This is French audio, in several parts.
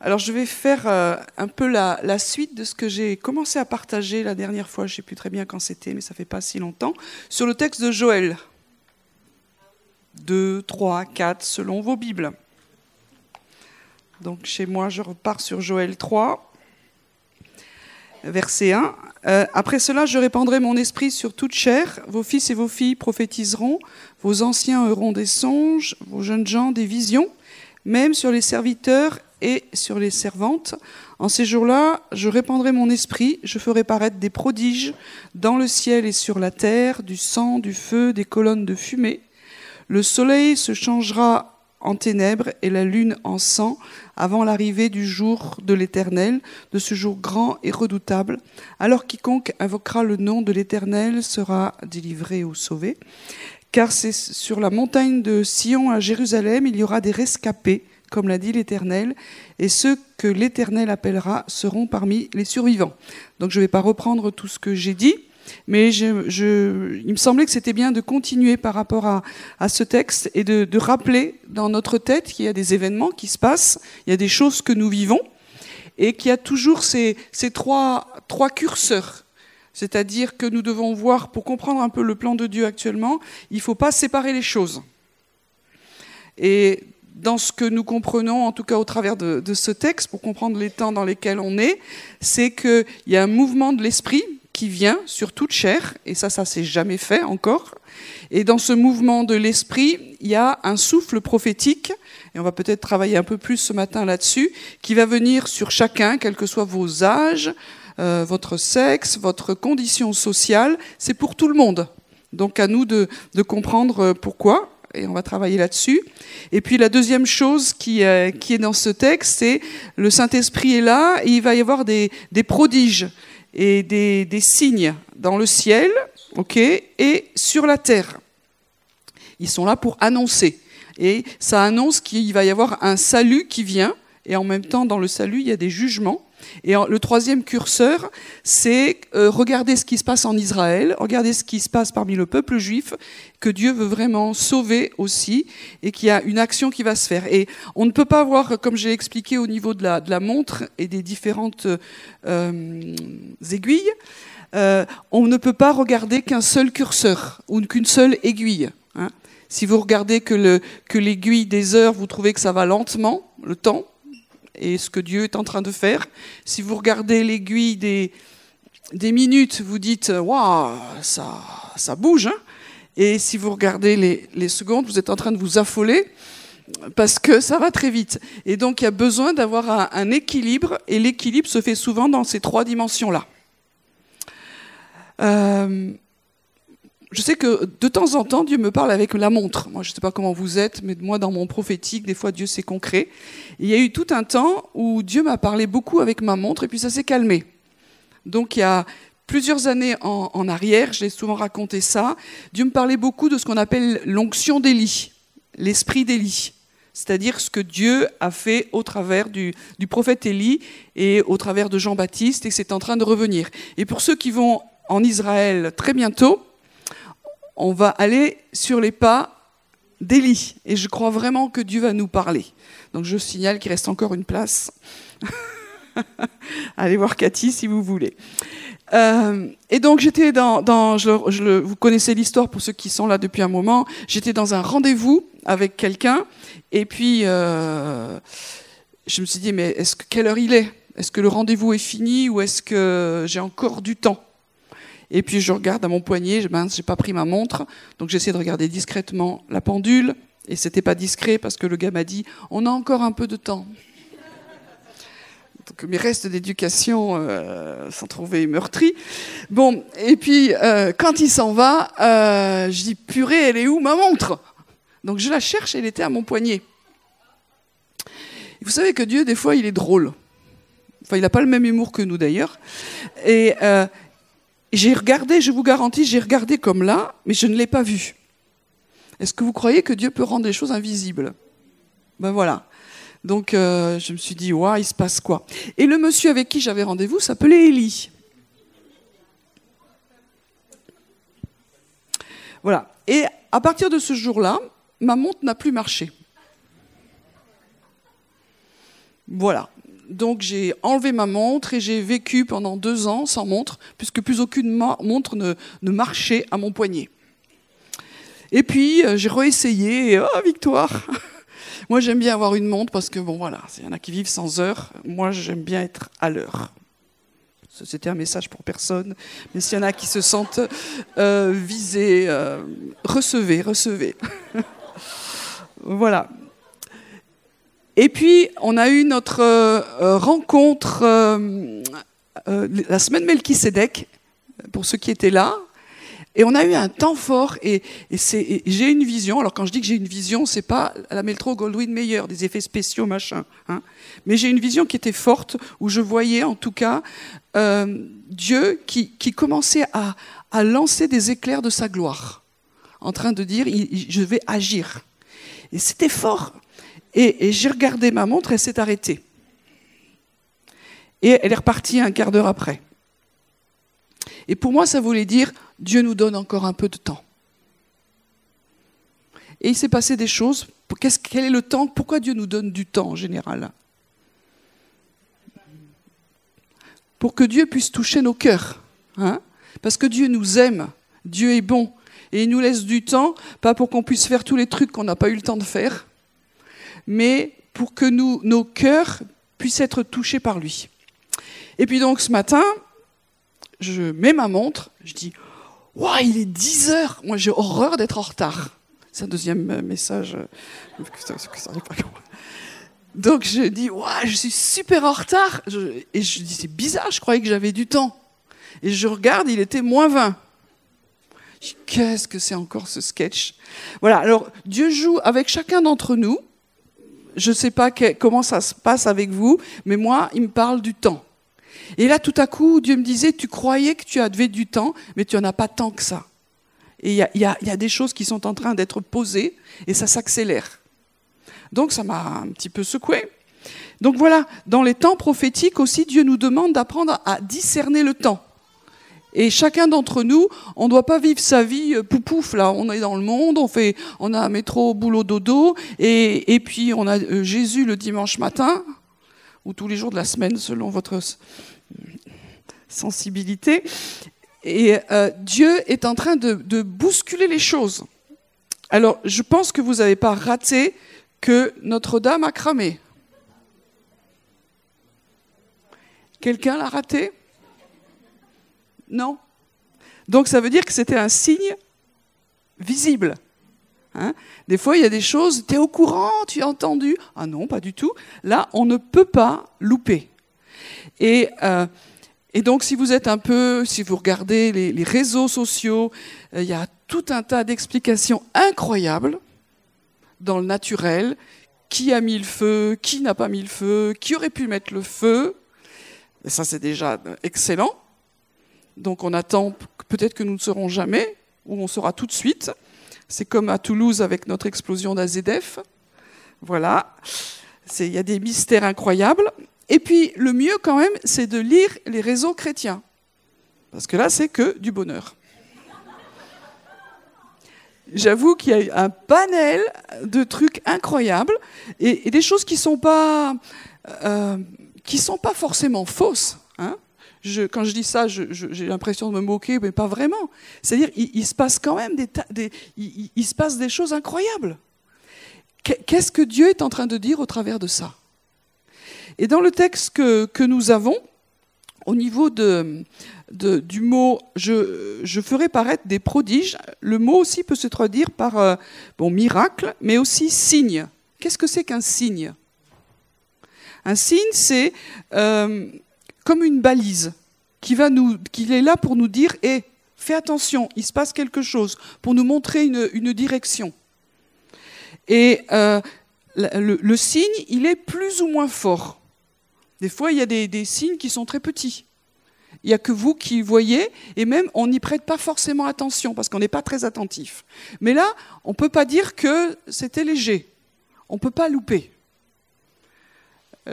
Alors je vais faire euh, un peu la, suite de ce que j'ai commencé à partager la dernière fois, je ne sais plus très bien quand c'était, mais ça fait pas si longtemps, sur le texte de Joël. 2, 3, 4, selon vos Bibles. Donc chez moi, je repars sur Joël 3, verset 1. Euh, après cela, je répandrai mon esprit sur toute chair. Vos fils et vos filles prophétiseront, vos anciens auront des songes, vos jeunes gens des visions, même sur les serviteurs et sur les servantes. En ces jours-là, je répandrai mon esprit, je ferai paraître des prodiges dans le ciel et sur la terre, du sang, du feu, des colonnes de fumée. Le soleil se changera en ténèbres et la lune en sang avant l'arrivée du jour de l'Éternel, de ce jour grand et redoutable. Alors quiconque invoquera le nom de l'Éternel sera délivré ou sauvé. Car c'est sur la montagne de Sion à Jérusalem, il y aura des rescapés, comme l'a dit l'Éternel, et ceux que l'Éternel appellera seront parmi les survivants. Donc je ne vais pas reprendre tout ce que j'ai dit. Mais il me semblait que c'était bien de continuer par rapport à, ce texte et de, rappeler dans notre tête qu'il y a des événements qui se passent, il y a des choses que nous vivons, et qu'il y a toujours ces, ces trois, trois curseurs. C'est-à-dire que nous devons voir, pour comprendre un peu le plan de Dieu actuellement, il ne faut pas séparer les choses. Et dans ce que nous comprenons, en tout cas au travers de, de ce texte, pour comprendre les temps dans lesquels on est, c'est qu'il y a un mouvement de l'esprit, qui vient sur toute chair, et ça, ça s'est jamais fait encore. Et dans ce mouvement de l'esprit, il y a un souffle prophétique, et on va peut-être travailler un peu plus ce matin là-dessus, qui va venir sur chacun, quels que soient vos âges, euh, votre sexe, votre condition sociale, c'est pour tout le monde. Donc à nous de, de comprendre pourquoi, et on va travailler là-dessus. Et puis la deuxième chose qui, euh, qui est dans ce texte, c'est le Saint-Esprit est là, et il va y avoir des, des prodiges et des, des signes dans le ciel, et sur la terre. Ils sont là pour annoncer. Et ça annonce qu'il va y avoir un salut qui vient, et en même temps, dans le salut, il y a des jugements. Et le troisième curseur, c'est euh, regarder ce qui se passe en Israël, regarder ce qui se passe parmi le peuple juif, que Dieu veut vraiment sauver aussi, et qu'il y a une action qui va se faire. Et on ne peut pas voir, comme j'ai expliqué au niveau de la, montre et des différentes euh, aiguilles, euh, on ne peut pas regarder qu'un seul curseur ou qu'une seule aiguille. Hein. Si vous regardez que l'aiguille des heures, vous trouvez que ça va lentement, le temps, et ce que Dieu est en train de faire. Si vous regardez l'aiguille des, minutes, vous dites Waouh, ça, ça bouge. Hein et si vous regardez les, les secondes, vous êtes en train de vous affoler parce que ça va très vite. Et donc il y a besoin d'avoir un, un, équilibre, et l'équilibre se fait souvent dans ces trois dimensions-là. Euh, je sais que de temps en temps, Dieu me parle avec la montre. Moi, je ne sais pas comment vous êtes, mais moi, dans mon prophétique, des fois, Dieu, c'est concret. il y a eu tout un temps où Dieu m'a parlé beaucoup avec ma montre, et puis ça s'est calmé. Donc, il y a plusieurs années en, en arrière, je l'ai souvent raconté ça, Dieu me parlait beaucoup de ce qu'on appelle l'onction d'Élie, l'esprit d'Élie. C'est-à-dire ce que Dieu a fait au travers du, du prophète Élie et au travers de Jean-Baptiste, et c'est en train de revenir. Et pour ceux qui vont en Israël très bientôt, on va aller sur les pas d'Élie. Et je crois vraiment que Dieu va nous parler. Donc je signale qu'il reste encore une place. Allez voir Cathy si vous voulez. Euh, et donc j'étais dans, vous connaissez l'histoire pour ceux qui sont là depuis un moment. J'étais dans un rendez-vous avec quelqu'un et puis euh, je me suis dit mais est-ce que quelle heure il est? Est-ce que le rendez-vous est fini ou est-ce que j'ai encore du temps? Et puis je regarde à mon poignet, je ben, j'ai pas pris ma montre, donc j'essaie de regarder discrètement la pendule. Et c'était pas discret parce que le gars m'a dit on a encore un peu de temps. Donc mes restes d'éducation euh, s'en trouvaient meurtris. Bon, et puis euh, quand il s'en va, euh, je dis purée, elle est où ma montre? Donc je la cherche, elle était à mon poignet. Et vous savez que Dieu, des fois, il est drôle. Enfin, il n'a pas le même humour que nous d'ailleurs. Et euh, j'ai regardé, je vous garantis, j'ai regardé comme là, mais je ne l'ai pas vu. Est-ce que vous croyez que Dieu peut rendre des choses invisibles? Ben voilà. Donc euh, je me suis dit, waouh, il se passe quoi? Et le monsieur avec qui j'avais rendez-vous s'appelait Élie. Voilà. Et à partir de ce jour-là, ma montre n'a plus marché. Voilà. Donc j'ai enlevé ma montre et j'ai vécu pendant deux ans sans montre, puisque plus aucune montre ne, marchait à mon poignet. Et puis euh, j'ai réessayé et oh, victoire Moi j'aime bien avoir une montre parce que bon voilà, il y en a qui vivent sans heure. Moi j'aime bien être à l'heure. C'était un message pour personne, mais s'il y en a qui se sentent euh, visés, euh, recevez, recevez. voilà. Et puis, on a eu notre euh, rencontre euh, euh, la semaine Melchisedec, pour ceux qui étaient là. Et on a eu un temps fort et, j'ai une vision. Alors quand je dis que j'ai une vision, c'est pas la Meltro Goldwyn Mayer, des effets spéciaux machin. Hein. Mais j'ai une vision qui était forte où je voyais en tout cas Dieu qui, commençait à, à, lancer des éclairs de sa gloire, en train de dire je vais agir. Et c'était fort. Et, j'ai regardé ma montre, elle s'est arrêtée. Et elle est repartie un quart d'heure après. Et pour moi, ça voulait dire, Dieu nous donne encore un peu de temps. Et il s'est passé des choses. quel est le temps? Pourquoi Dieu nous donne du temps en général? Pour que Dieu puisse toucher nos cœurs. Hein? Parce que Dieu nous aime. Dieu est bon. Et il nous laisse du temps, pas pour qu'on puisse faire tous les trucs qu'on n'a pas eu le temps de faire, mais pour que nous, nos cœurs puissent être touchés par lui. Et puis donc ce matin, je mets ma montre, je dis Waouh, il est 10 heures Moi j'ai horreur d'être en retard. C'est un deuxième euh, message. Donc je dis Waouh, je suis super en retard. Et je dis C'est bizarre, je croyais que j'avais du temps. Et je regarde, il était moins 20. Qu'est-ce que c'est encore ce sketch? Voilà, alors Dieu joue avec chacun d'entre nous je ne sais pas comment ça se passe avec vous, mais moi, il me parle du temps. Et là, tout à coup, Dieu me disait, tu croyais que tu avais du temps, mais tu n'en as pas tant que ça. Et il y, a, des choses qui sont en train d'être posées, et ça s'accélère. Donc ça m'a un petit peu secoué. Donc voilà, dans les temps prophétiques aussi, Dieu nous demande d'apprendre à discerner le temps. Et chacun d'entre nous, on ne doit pas vivre sa vie euh, poupouf là. On est dans le monde, on fait, on a un métro, boulot, dodo, et, et puis on a euh, Jésus le dimanche matin ou tous les jours de la semaine selon votre sensibilité. Et euh, Dieu est en train de, de, bousculer les choses. Alors, je pense que vous n'avez pas raté que Notre-Dame a cramé. Quelqu'un l'a raté? Non. Donc ça veut dire que c'était un signe visible. Hein. des fois, il y a des choses, tu es au courant, tu as entendu. Ah non, pas du tout. Là, on ne peut pas louper. Et, euh, donc, si vous êtes un peu, si vous regardez les, réseaux sociaux, euh, il y a tout un tas d'explications incroyables dans le naturel. Qui a mis le feu, qui n'a pas mis le feu, qui aurait pu mettre le feu. Et ça, c'est déjà excellent. Donc on attend peut-être que nous ne serons jamais, ou on sera tout de suite. C'est comme à Toulouse avec notre explosion d'AZF. Voilà. Il y a des mystères incroyables. Et puis le mieux quand même, c'est de lire les réseaux chrétiens. Parce que là, c'est que du bonheur. J'avoue qu'il y a un panel de trucs incroyables et, des choses qui ne sont, pas, euh, sont pas forcément fausses. Hein quand je dis ça, j'ai l'impression de me moquer, mais pas vraiment. C'est-à-dire, il, se passe quand même des, il, se passe des choses incroyables. Qu'est-ce que Dieu est en train de dire au travers de ça? Et dans le texte que, nous avons, au niveau de, du mot je, je, ferai paraître des prodiges, le mot aussi peut se traduire par euh, bon, miracle, mais aussi signe. Qu'est-ce que c'est qu'un signe? Un signe, c'est euh, comme une balise qui, est là pour nous dire et fais attention, il se passe quelque chose, pour nous montrer une, direction. Et euh, le, signe, il est plus ou moins fort. Des fois, il y a des, signes qui sont très petits. Il n'y a que vous qui voyez, et même on n'y prête pas forcément attention, parce qu'on n'est pas très attentif. Mais là, on ne peut pas dire que c'était léger. On ne peut pas louper.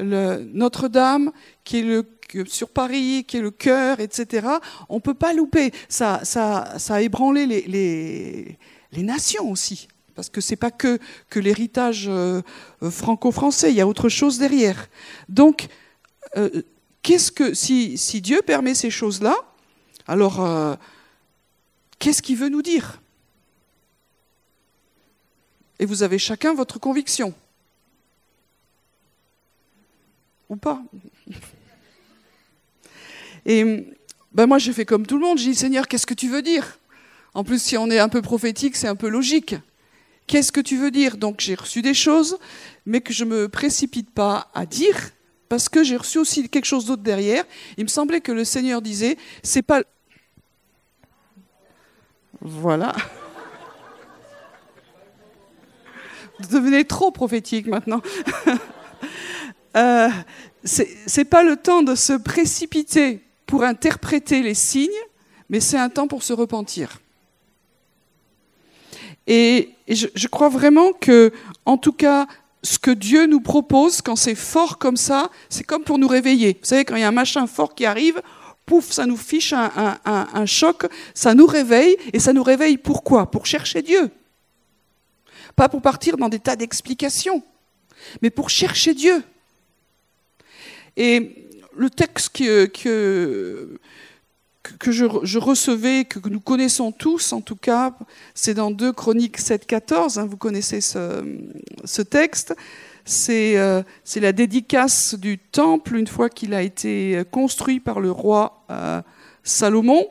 Notre-Dame, qui est le sur Paris, qui est le cœur, etc. On peut pas louper. Ça, ça, ça a ébranlé les, nations aussi. Parce que ce n'est pas que, l'héritage euh, franco-français, il y a autre chose derrière. Donc, euh, qu'est-ce que si, si, Dieu permet ces choses-là, alors euh, qu'est-ce qu'il veut nous dire? Et vous avez chacun votre conviction. Ou pas Et ben moi, j'ai fait comme tout le monde. J'ai dit, Seigneur, qu'est-ce que tu veux dire? En plus, si on est un peu prophétique, c'est un peu logique. Qu'est-ce que tu veux dire? Donc, j'ai reçu des choses, mais que je ne me précipite pas à dire, parce que j'ai reçu aussi quelque chose d'autre derrière. Il me semblait que le Seigneur disait, c'est pas. Voilà. Vous devenez trop prophétique maintenant. euh, c'est pas le temps de se précipiter pour interpréter les signes, mais c'est un temps pour se repentir. Et, je, crois vraiment que, en tout cas, ce que Dieu nous propose, quand c'est fort comme ça, c'est comme pour nous réveiller. Vous savez, quand il y a un machin fort qui arrive, pouf, ça nous fiche un, un choc, ça nous réveille, et ça nous réveille pourquoi Pour chercher Dieu. Pas pour partir dans des tas d'explications, mais pour chercher Dieu. Et le texte que, que, que je, recevais, que nous connaissons tous en tout cas, c'est dans 2 Chroniques 7, 14, hein, vous connaissez ce, texte. Euh, c'est la dédicace du temple une fois qu'il a été construit par le roi euh, Salomon.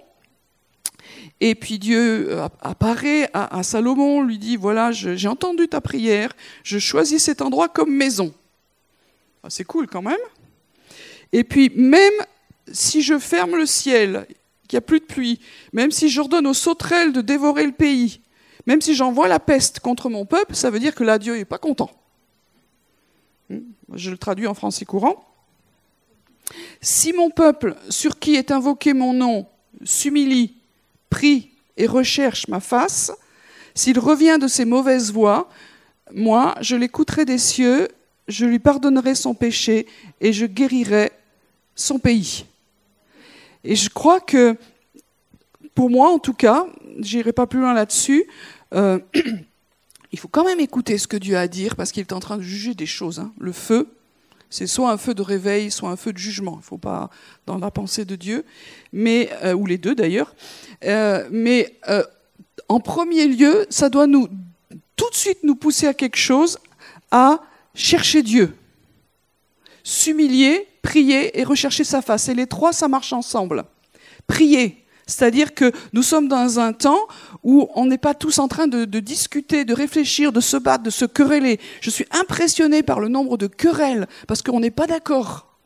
Et puis Dieu euh, apparaît à, à Salomon, lui dit, voilà, j'ai entendu ta prière, je choisis cet endroit comme maison. Ah, c'est cool quand même. Et puis même si je ferme le ciel, qu'il n'y a plus de pluie, même si j'ordonne aux sauterelles de dévorer le pays, même si j'envoie la peste contre mon peuple, ça veut dire que là, Dieu n'est pas content. Hmm, je le traduis en français courant. Si mon peuple, sur qui est invoqué mon nom, s'humilie, prie et recherche ma face, s'il revient de ses mauvaises voies, moi, je l'écouterai des cieux, je lui pardonnerai son péché et je guérirai son pays. Et je crois que, pour moi en tout cas, j'irai pas plus loin là-dessus, euh, il faut quand même écouter ce que Dieu a à dire parce qu'il est en train de juger des choses. Hein. Le feu, c'est soit un feu de réveil, soit un feu de jugement. Il ne faut pas dans la pensée de Dieu, mais euh, ou les deux d'ailleurs. Euh, mais en premier lieu, ça doit nous tout de suite nous pousser à quelque chose, à chercher Dieu, s'humilier prier et rechercher sa face. Et les trois, ça marche ensemble. Prier, c'est-à-dire que nous sommes dans un temps où on n'est pas tous en train de, discuter, de réfléchir, de se battre, de se quereller. Je suis impressionné par le nombre de querelles parce qu'on n'est pas d'accord.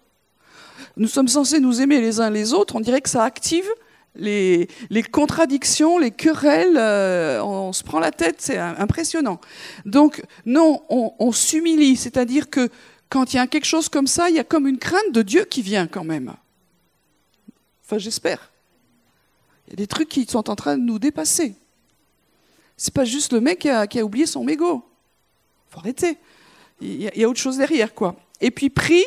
Nous sommes censés nous aimer les uns les autres. On dirait que ça active les, contradictions, les querelles. Euh, on se prend la tête, c'est impressionnant. Donc non, on, on s'humilie, c'est-à-dire que quand il y a quelque chose comme ça, il y a comme une crainte de Dieu qui vient quand même. Enfin, j'espère. Il y a des trucs qui sont en train de nous dépasser. C'est pas juste le mec qui a, oublié son mégot. Faut arrêter. Il y, a, il y, a, autre chose derrière, quoi. Et puis prie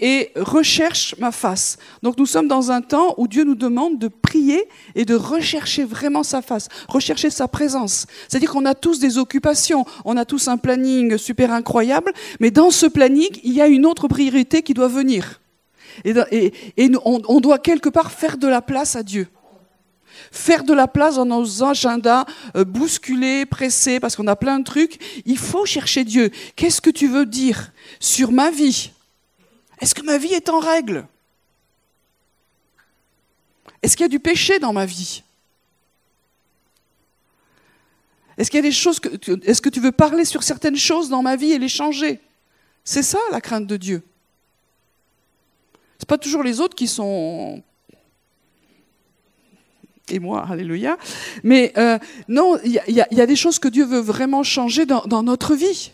et recherche ma face. Donc nous sommes dans un temps où Dieu nous demande de prier et de rechercher vraiment sa face, rechercher sa présence. C'est-à-dire qu'on a tous des occupations, on a tous un planning super incroyable, mais dans ce planning, il y a une autre priorité qui doit venir. Et, on, doit quelque part faire de la place à Dieu. Faire de la place dans nos agendas euh, bousculés, pressés, parce qu'on a plein de trucs. Il faut chercher Dieu. Qu'est-ce que tu veux dire sur ma vie? Est-ce que ma vie est en règle? Est-ce qu'il y a du péché dans ma vie? Est-ce qu'il y a des choses que est-ce que tu veux parler sur certaines choses dans ma vie et les changer? C'est ça la crainte de Dieu. C'est pas toujours les autres qui sont et moi, alléluia. Mais euh, non, il y, a des choses que Dieu veut vraiment changer dans notre vie.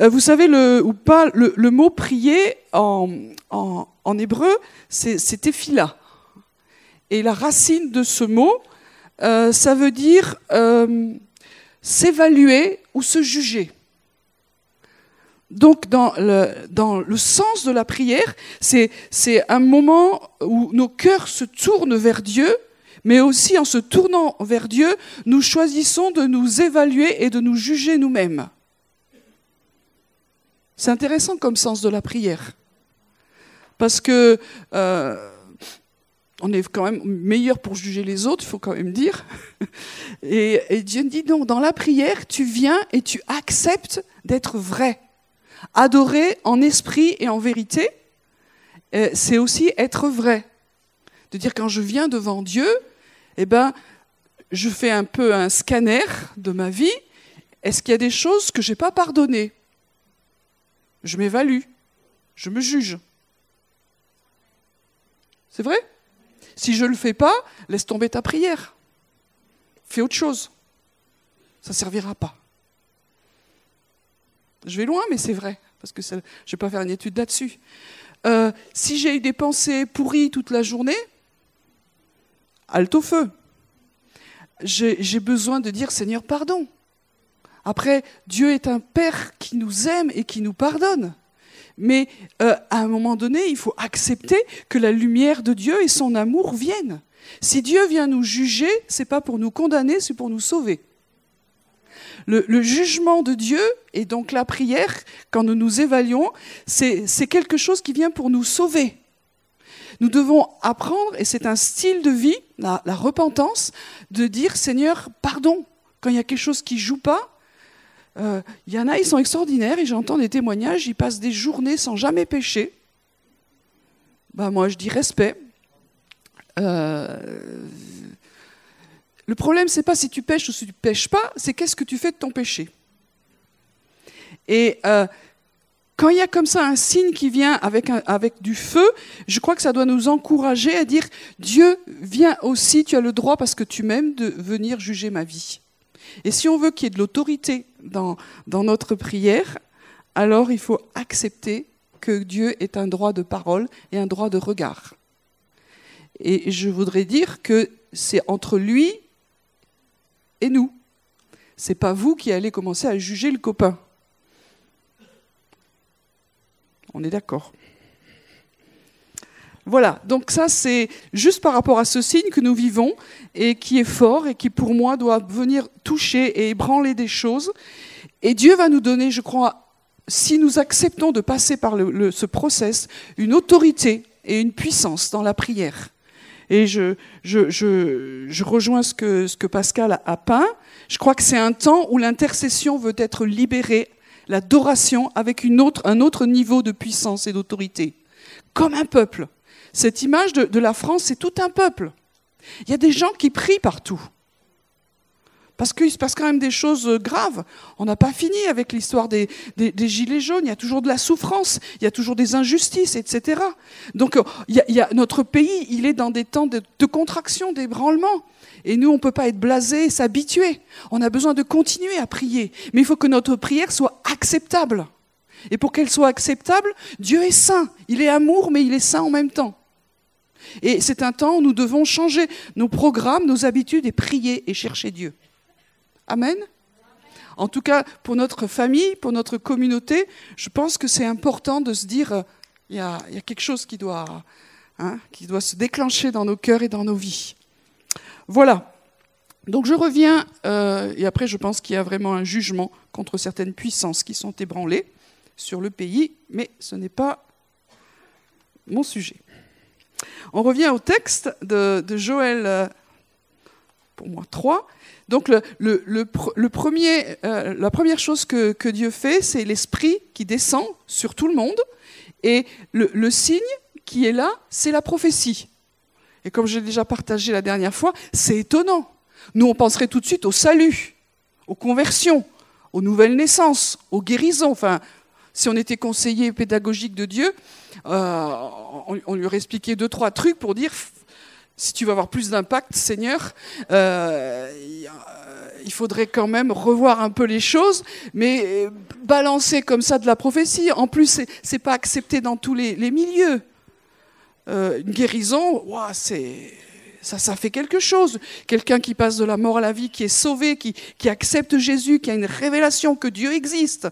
Euh, vous savez, le, ou pas, le, mot prier en, en, hébreu, c'est tefila. Et la racine de ce mot, euh, ça veut dire euh, s'évaluer ou se juger. Donc, dans le, dans le sens de la prière, c'est un moment où nos cœurs se tournent vers Dieu, mais aussi en se tournant vers Dieu, nous choisissons de nous évaluer et de nous juger nous-mêmes. C'est intéressant comme sens de la prière. parce que euh, on est quand même meilleur pour juger les autres, il faut quand même dire. Et, et Dieu dit non, dans la prière, tu viens et tu acceptes d'être vrai. Adorer en esprit et en vérité, euh, c'est aussi être vrai. De dire quand je viens devant Dieu, eh ben, je fais un peu un scanner de ma vie. Est-ce qu'il y a des choses que je n'ai pas pardonnées? Je m'évalue, je me juge. C'est vrai? Si je ne le fais pas, laisse tomber ta prière. Fais autre chose. Ça ne servira pas. Je vais loin, mais c'est vrai, parce que je ne vais pas faire une étude là-dessus. Euh, si j'ai eu des pensées pourries toute la journée, halte au feu. J'ai besoin de dire Seigneur, pardon. Après, Dieu est un Père qui nous aime et qui nous pardonne. Mais euh, à un moment donné, il faut accepter que la lumière de Dieu et son amour viennent. Si Dieu vient nous juger, c'est pas pour nous condamner, c'est pour nous sauver. Le, le, jugement de Dieu et donc la prière, quand nous nous évaluons, c'est quelque chose qui vient pour nous sauver. Nous devons apprendre, et c'est un style de vie, la, la, repentance, de dire Seigneur, pardon, quand il y a quelque chose qui joue pas. Il euh, y en a, ils sont extraordinaires, et j'entends des témoignages, ils passent des journées sans jamais pécher. Bah, moi, je dis respect. Euh, le problème, c'est pas si tu pêches ou si tu pêches pas, c'est qu'est-ce que tu fais de ton péché. Et euh, quand il y a comme ça un signe qui vient avec, avec du feu, je crois que ça doit nous encourager à dire Dieu, viens aussi, tu as le droit parce que tu m'aimes de venir juger ma vie. Et si on veut qu'il y ait de l'autorité dans, dans notre prière, alors il faut accepter que Dieu est un droit de parole et un droit de regard. Et je voudrais dire que c'est entre lui et nous. C'est pas vous qui allez commencer à juger le copain. On est d'accord. Voilà, donc ça c'est juste par rapport à ce signe que nous vivons et qui est fort et qui pour moi doit venir toucher et ébranler des choses. Et Dieu va nous donner, je crois, si nous acceptons de passer par le, ce process, une autorité et une puissance dans la prière. Et je, rejoins ce que, Pascal a peint. Je crois que c'est un temps où l'intercession veut être libérée, l'adoration avec une un autre niveau de puissance et d'autorité. Comme un peuple. Cette image de, la France, c'est tout un peuple. Il y a des gens qui prient partout. Parce qu'il se passe quand même des choses graves. On n'a pas fini avec l'histoire des, gilets jaunes. Il y a toujours de la souffrance, il y a toujours des injustices, etc. Donc il y a, notre pays, il est dans des temps de, contraction, d'ébranlement. Et nous, on ne peut pas être blasé et s'habituer. On a besoin de continuer à prier. Mais il faut que notre prière soit acceptable. Et pour qu'elle soit acceptable, Dieu est saint. Il est amour, mais il est saint en même temps. Et c'est un temps où nous devons changer nos programmes, nos habitudes et prier et chercher Dieu. Amen. En tout cas, pour notre famille, pour notre communauté, je pense que c'est important de se dire, euh, il y, a, quelque chose qui doit, hein, qui doit se déclencher dans nos cœurs et dans nos vies. Voilà. Donc je reviens, euh, et après je pense qu'il y a vraiment un jugement contre certaines puissances qui sont ébranlées sur le pays, mais ce n'est pas mon sujet. On revient au texte de, Joël, euh, pour moi, 3. Donc le premier, euh, la première chose que, que Dieu fait, c'est l'Esprit qui descend sur tout le monde, et le signe qui est là, c'est la prophétie. Et comme j'ai déjà partagé la dernière fois, c'est étonnant. Nous, on penserait tout de suite au salut, aux conversions, aux nouvelles naissances, aux guérisons. Enfin, si on était conseiller pédagogique de Dieu, euh, on, lui aurait expliqué deux, trois trucs pour dire si tu veux avoir plus d'impact, Seigneur, euh, il faudrait quand même revoir un peu les choses, mais balancer comme ça de la prophétie, en plus, c'est pas accepté dans tous les, les milieux. Euh, une guérison, wow, c'est ça, ça fait quelque chose. Quelqu'un qui passe de la mort à la vie, qui est sauvé, qui, qui accepte Jésus, qui a une révélation que Dieu existe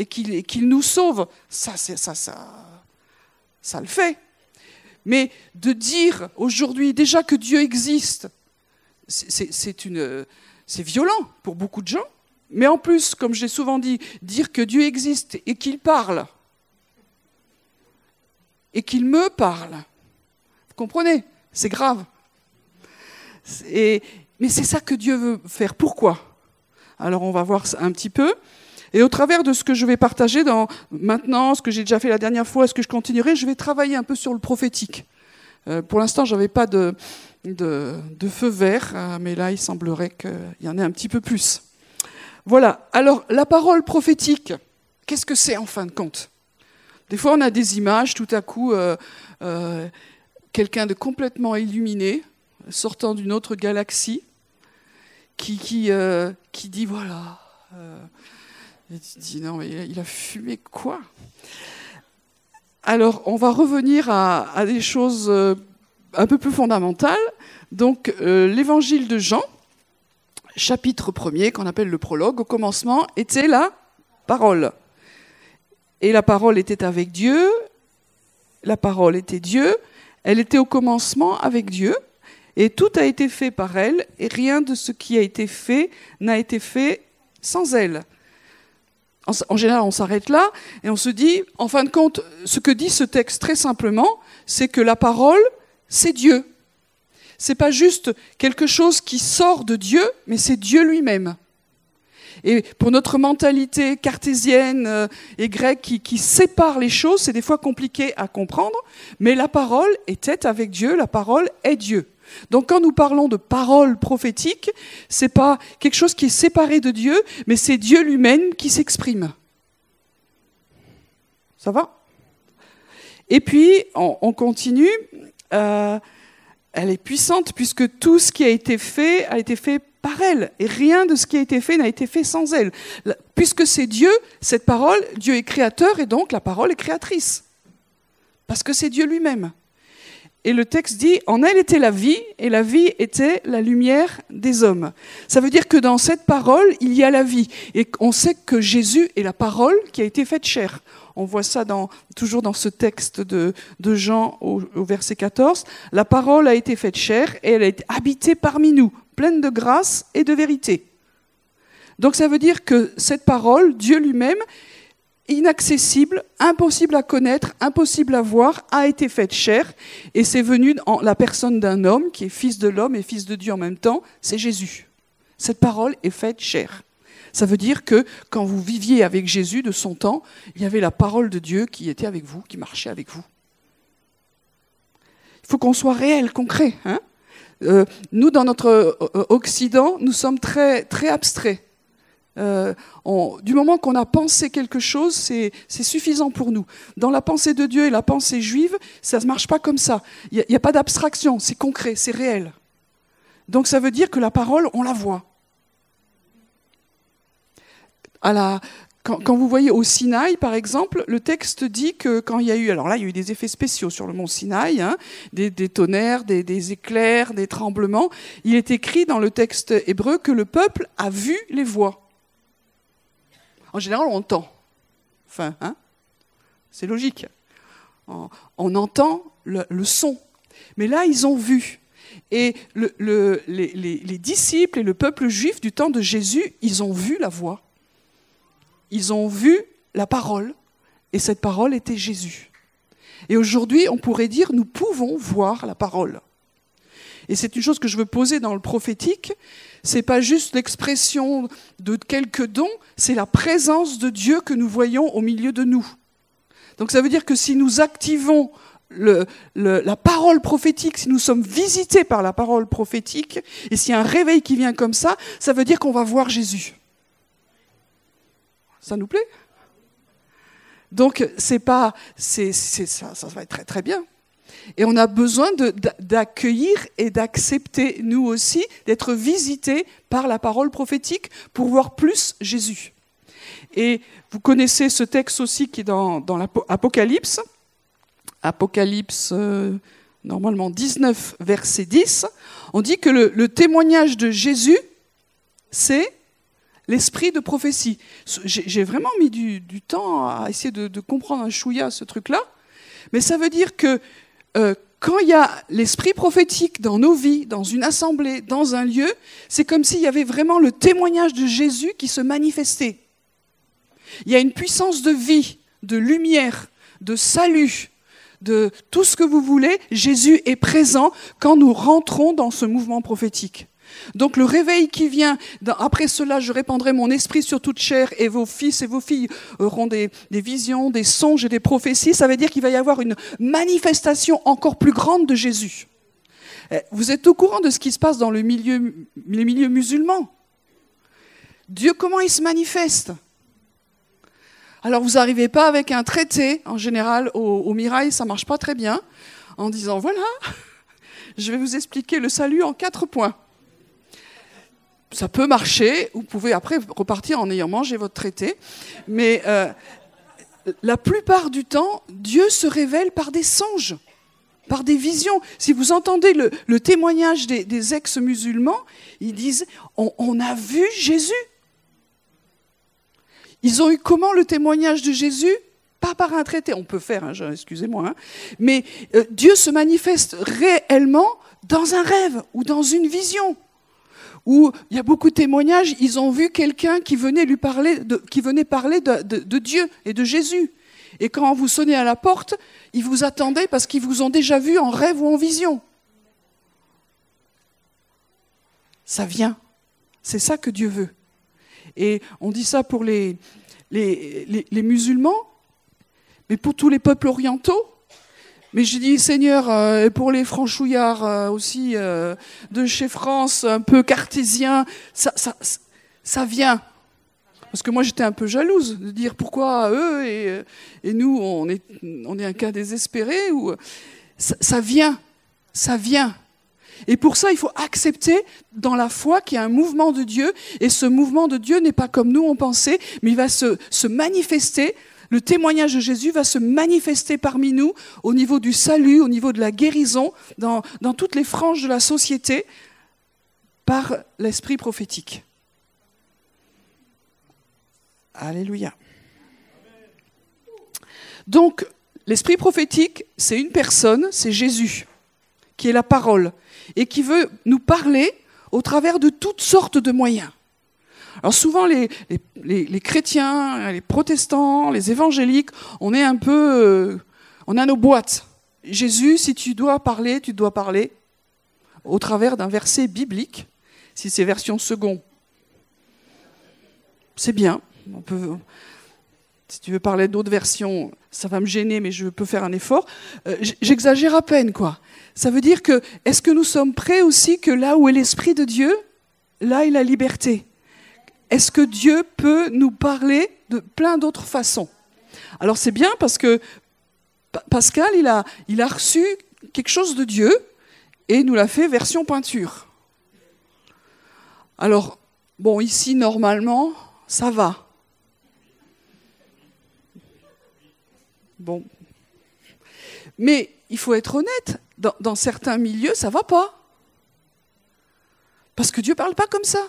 et qu'il qu nous sauve, ça, ça, ça, ça le fait. Mais de dire aujourd'hui déjà que Dieu existe, c'est violent pour beaucoup de gens. Mais en plus, comme j'ai souvent dit, dire que Dieu existe et qu'il parle, et qu'il me parle. Vous comprenez? C'est grave. mais c'est ça que Dieu veut faire. Pourquoi? Alors on va voir un petit peu. Et au travers de ce que je vais partager dans maintenant, ce que j'ai déjà fait la dernière fois, ce que je continuerai, je vais travailler un peu sur le prophétique. Euh, pour l'instant, je n'avais pas de, feu vert, euh, mais là, il semblerait qu'il y en ait un petit peu plus. Voilà. Alors, la parole prophétique, qu'est-ce que c'est en fin de compte? Des fois, on a des images, tout à coup, euh, quelqu'un de complètement illuminé, sortant d'une autre galaxie, qui, qui, qui dit voilà. Tu non, mais il a fumé quoi? Alors, on va revenir à, des choses euh, un peu plus fondamentales. Donc, euh, l'évangile de Jean, chapitre 1er, qu'on appelle le prologue, au commencement, était la parole. Et la parole était avec Dieu, la parole était Dieu, elle était au commencement avec Dieu, et tout a été fait par elle, et rien de ce qui a été fait n'a été fait sans elle en général, on s'arrête là et on se dit, en fin de compte, ce que dit ce texte très simplement, c'est que la parole, c'est Dieu. C'est pas juste quelque chose qui sort de Dieu, mais c'est Dieu lui-même. Et pour notre mentalité cartésienne euh, et grecque qui, qui sépare les choses, c'est des fois compliqué à comprendre, mais la parole était avec Dieu, la parole est Dieu. Donc quand nous parlons de parole prophétique, c'est pas quelque chose qui est séparé de Dieu, mais c'est Dieu lui-même qui s'exprime. Ça va? Et puis on, continue. Euh, elle est puissante puisque tout ce qui a été fait a été fait par elle. Et rien de ce qui a été fait n'a été fait sans elle. Puisque c'est Dieu, cette parole, Dieu est créateur et donc la parole est créatrice. Parce que c'est Dieu lui-même. Et le texte dit, en elle était la vie, et la vie était la lumière des hommes. Ça veut dire que dans cette parole, il y a la vie. Et on sait que Jésus est la parole qui a été faite chair. On voit ça dans, toujours dans ce texte de, Jean au, au, verset 14. La parole a été faite chair et elle a été habitée parmi nous, pleine de grâce et de vérité. Donc ça veut dire que cette parole, Dieu lui-même, inaccessible, impossible à connaître, impossible à voir, a été faite chair, et c'est venu en la personne d'un homme qui est fils de l'homme et fils de Dieu en même temps, c'est Jésus. Cette parole est faite chair. Ça veut dire que quand vous viviez avec Jésus de son temps, il y avait la parole de Dieu qui était avec vous, qui marchait avec vous. Il faut qu'on soit réel, concret. Hein euh, nous, dans notre euh, Occident, nous sommes très, très abstraits. Euh, du moment qu'on a pensé quelque chose, c'est suffisant pour nous. Dans la pensée de Dieu et la pensée juive, ça ne marche pas comme ça. Il n'y a, pas d'abstraction, c'est concret, c'est réel. Donc ça veut dire que la parole, on la voit. quand, vous voyez au Sinaï, par exemple, le texte dit que quand il y a eu, alors là, il y a eu des effets spéciaux sur le mont Sinaï, hein, des, tonnerres, des, des, éclairs, des tremblements. Il est écrit dans le texte hébreu que le peuple a vu les voix. En général, on entend. Enfin, hein c'est logique. On, entend le, son. Mais là, ils ont vu. Et les, disciples et le peuple juif du temps de Jésus, ils ont vu la voix. Ils ont vu la parole. Et cette parole était Jésus. Et aujourd'hui, on pourrait dire, nous pouvons voir la parole. Et c'est une chose que je veux poser dans le prophétique, c'est pas juste l'expression de quelques dons, c'est la présence de Dieu que nous voyons au milieu de nous. Donc ça veut dire que si nous activons la parole prophétique, si nous sommes visités par la parole prophétique, et s'il y a un réveil qui vient comme ça, ça veut dire qu'on va voir Jésus. Ça nous plaît? Donc c'est pas, c'est, ça, ça va être très très bien. Et on a besoin d'accueillir et d'accepter, nous aussi, d'être visités par la parole prophétique pour voir plus Jésus. Et vous connaissez ce texte aussi qui est dans, l'Apocalypse. Apocalypse, euh, normalement 19, verset 10. On dit que le, témoignage de Jésus, c'est l'esprit de prophétie. J'ai vraiment mis du, temps à essayer de, comprendre un chouïa ce truc-là. Mais ça veut dire que euh, quand il y a l'esprit prophétique dans nos vies, dans une assemblée, dans un lieu, c'est comme s'il y avait vraiment le témoignage de Jésus qui se manifestait. Il y a une puissance de vie, de lumière, de salut, de tout ce que vous voulez, Jésus est présent quand nous rentrons dans ce mouvement prophétique. Donc le réveil qui vient, après cela je répandrai mon esprit sur toute chair et vos fils et vos filles auront des, visions, des songes et des prophéties, ça veut dire qu'il va y avoir une manifestation encore plus grande de Jésus. Eh, vous êtes au courant de ce qui se passe dans les milieux musulmans? Dieu, comment il se manifeste? Alors vous n'arrivez pas avec un traité, en général, au, au mirail, ça marche pas très bien, en disant voilà, je vais vous expliquer le salut en quatre points ça peut marcher. Vous pouvez après repartir en ayant mangé votre traité. Mais euh, la plupart du temps, Dieu se révèle par des songes, par des visions. Si vous entendez le, témoignage des, ex-musulmans, ils disent on, a vu Jésus. Ils ont eu comment le témoignage de Jésus? Pas par un traité, on peut faire, hein, excusez-moi, hein. mais euh, Dieu se manifeste réellement dans un rêve ou dans une vision où il y a beaucoup de témoignages, ils ont vu quelqu'un qui venait lui parler, de, qui venait parler de, Dieu et de Jésus. Et quand vous sonnez à la porte, ils vous attendaient parce qu'ils vous ont déjà vu en rêve ou en vision. Ça vient. C'est ça que Dieu veut. Et on dit ça pour les, musulmans, mais pour tous les peuples orientaux, mais je dis, Seigneur, euh, pour les franchouillards euh, aussi euh, de chez France, un peu cartésiens, ça, ça, ça vient. Parce que moi, j'étais un peu jalouse de dire pourquoi eux et, et nous, on est, on est un cas désespéré. Ou, ça, ça vient, ça vient. Et pour ça, il faut accepter dans la foi qu'il y a un mouvement de Dieu. Et ce mouvement de Dieu n'est pas comme nous on pensait, mais il va se, se manifester le témoignage de Jésus va se manifester parmi nous au niveau du salut, au niveau de la guérison, dans, toutes les franges de la société, par l'esprit prophétique. Alléluia. Donc, l'esprit prophétique, c'est une personne, c'est Jésus, qui est la parole, et qui veut nous parler au travers de toutes sortes de moyens. Alors souvent, les, chrétiens, les protestants, les évangéliques, on est un peu... Euh, on a nos boîtes. Jésus, si tu dois parler, tu dois parler au travers d'un verset biblique, si c'est version second. C'est bien. Si tu veux parler d'autres versions, ça va me gêner, mais je peux faire un effort. Euh, j'exagère à peine, quoi. Ça veut dire que, est-ce que nous sommes prêts aussi que là où est l'Esprit de Dieu, là est la liberté? Est-ce que Dieu peut nous parler de plein d'autres façons? Alors c'est bien parce que Pascal, il a, reçu quelque chose de Dieu et nous l'a fait version peinture. Alors, bon, ici, normalement, ça va. Bon. Mais il faut être honnête, dans, dans certains milieux, ça ne va pas. Parce que Dieu ne parle pas comme ça.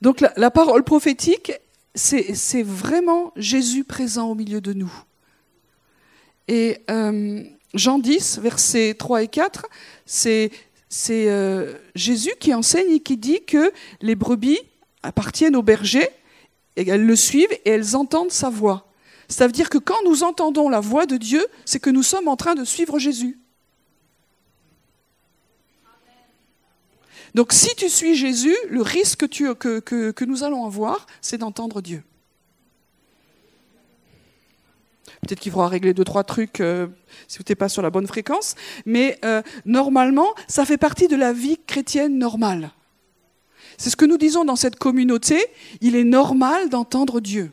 Donc la, parole prophétique, c'est vraiment Jésus présent au milieu de nous. Et euh, Jean 10, versets 3 et 4, c'est euh, Jésus qui enseigne et qui dit que les brebis appartiennent au berger, et elles le suivent et elles entendent sa voix. Ça veut dire que quand nous entendons la voix de Dieu, c'est que nous sommes en train de suivre Jésus. Donc si tu suis Jésus, le risque que, nous allons avoir, c'est d'entendre Dieu. Peut-être qu'il faudra régler deux, trois trucs euh, si vous n'êtes pas sur la bonne fréquence, mais euh, normalement, ça fait partie de la vie chrétienne normale. C'est ce que nous disons dans cette communauté, il est normal d'entendre Dieu.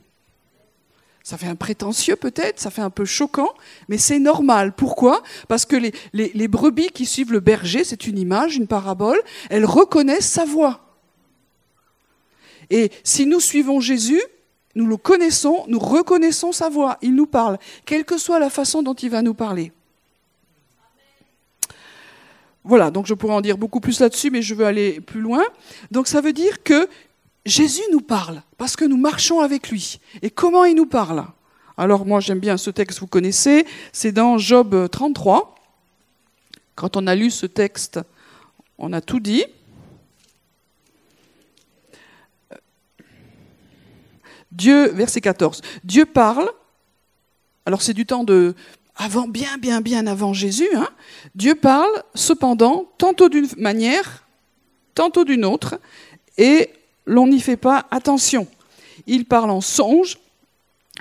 Ça fait un prétentieux peut-être, ça fait un peu choquant, mais c'est normal. Pourquoi? Parce que les, brebis qui suivent le berger, c'est une image, une parabole, elles reconnaissent sa voix. Et si nous suivons Jésus, nous le connaissons, nous reconnaissons sa voix, il nous parle, quelle que soit la façon dont il va nous parler. Voilà, donc je pourrais en dire beaucoup plus là-dessus, mais je veux aller plus loin. Donc ça veut dire que Jésus nous parle parce que nous marchons avec lui. Et comment il nous parle? Alors moi j'aime bien ce texte, vous connaissez, c'est dans Job euh, 33. Quand on a lu ce texte, on a tout dit. Euh, Dieu, verset 14, Dieu parle, alors c'est du temps de, avant, bien, bien, bien avant Jésus, hein. Dieu parle cependant, tantôt d'une manière, tantôt d'une autre, et l'on n'y fait pas attention. Il parle en songe,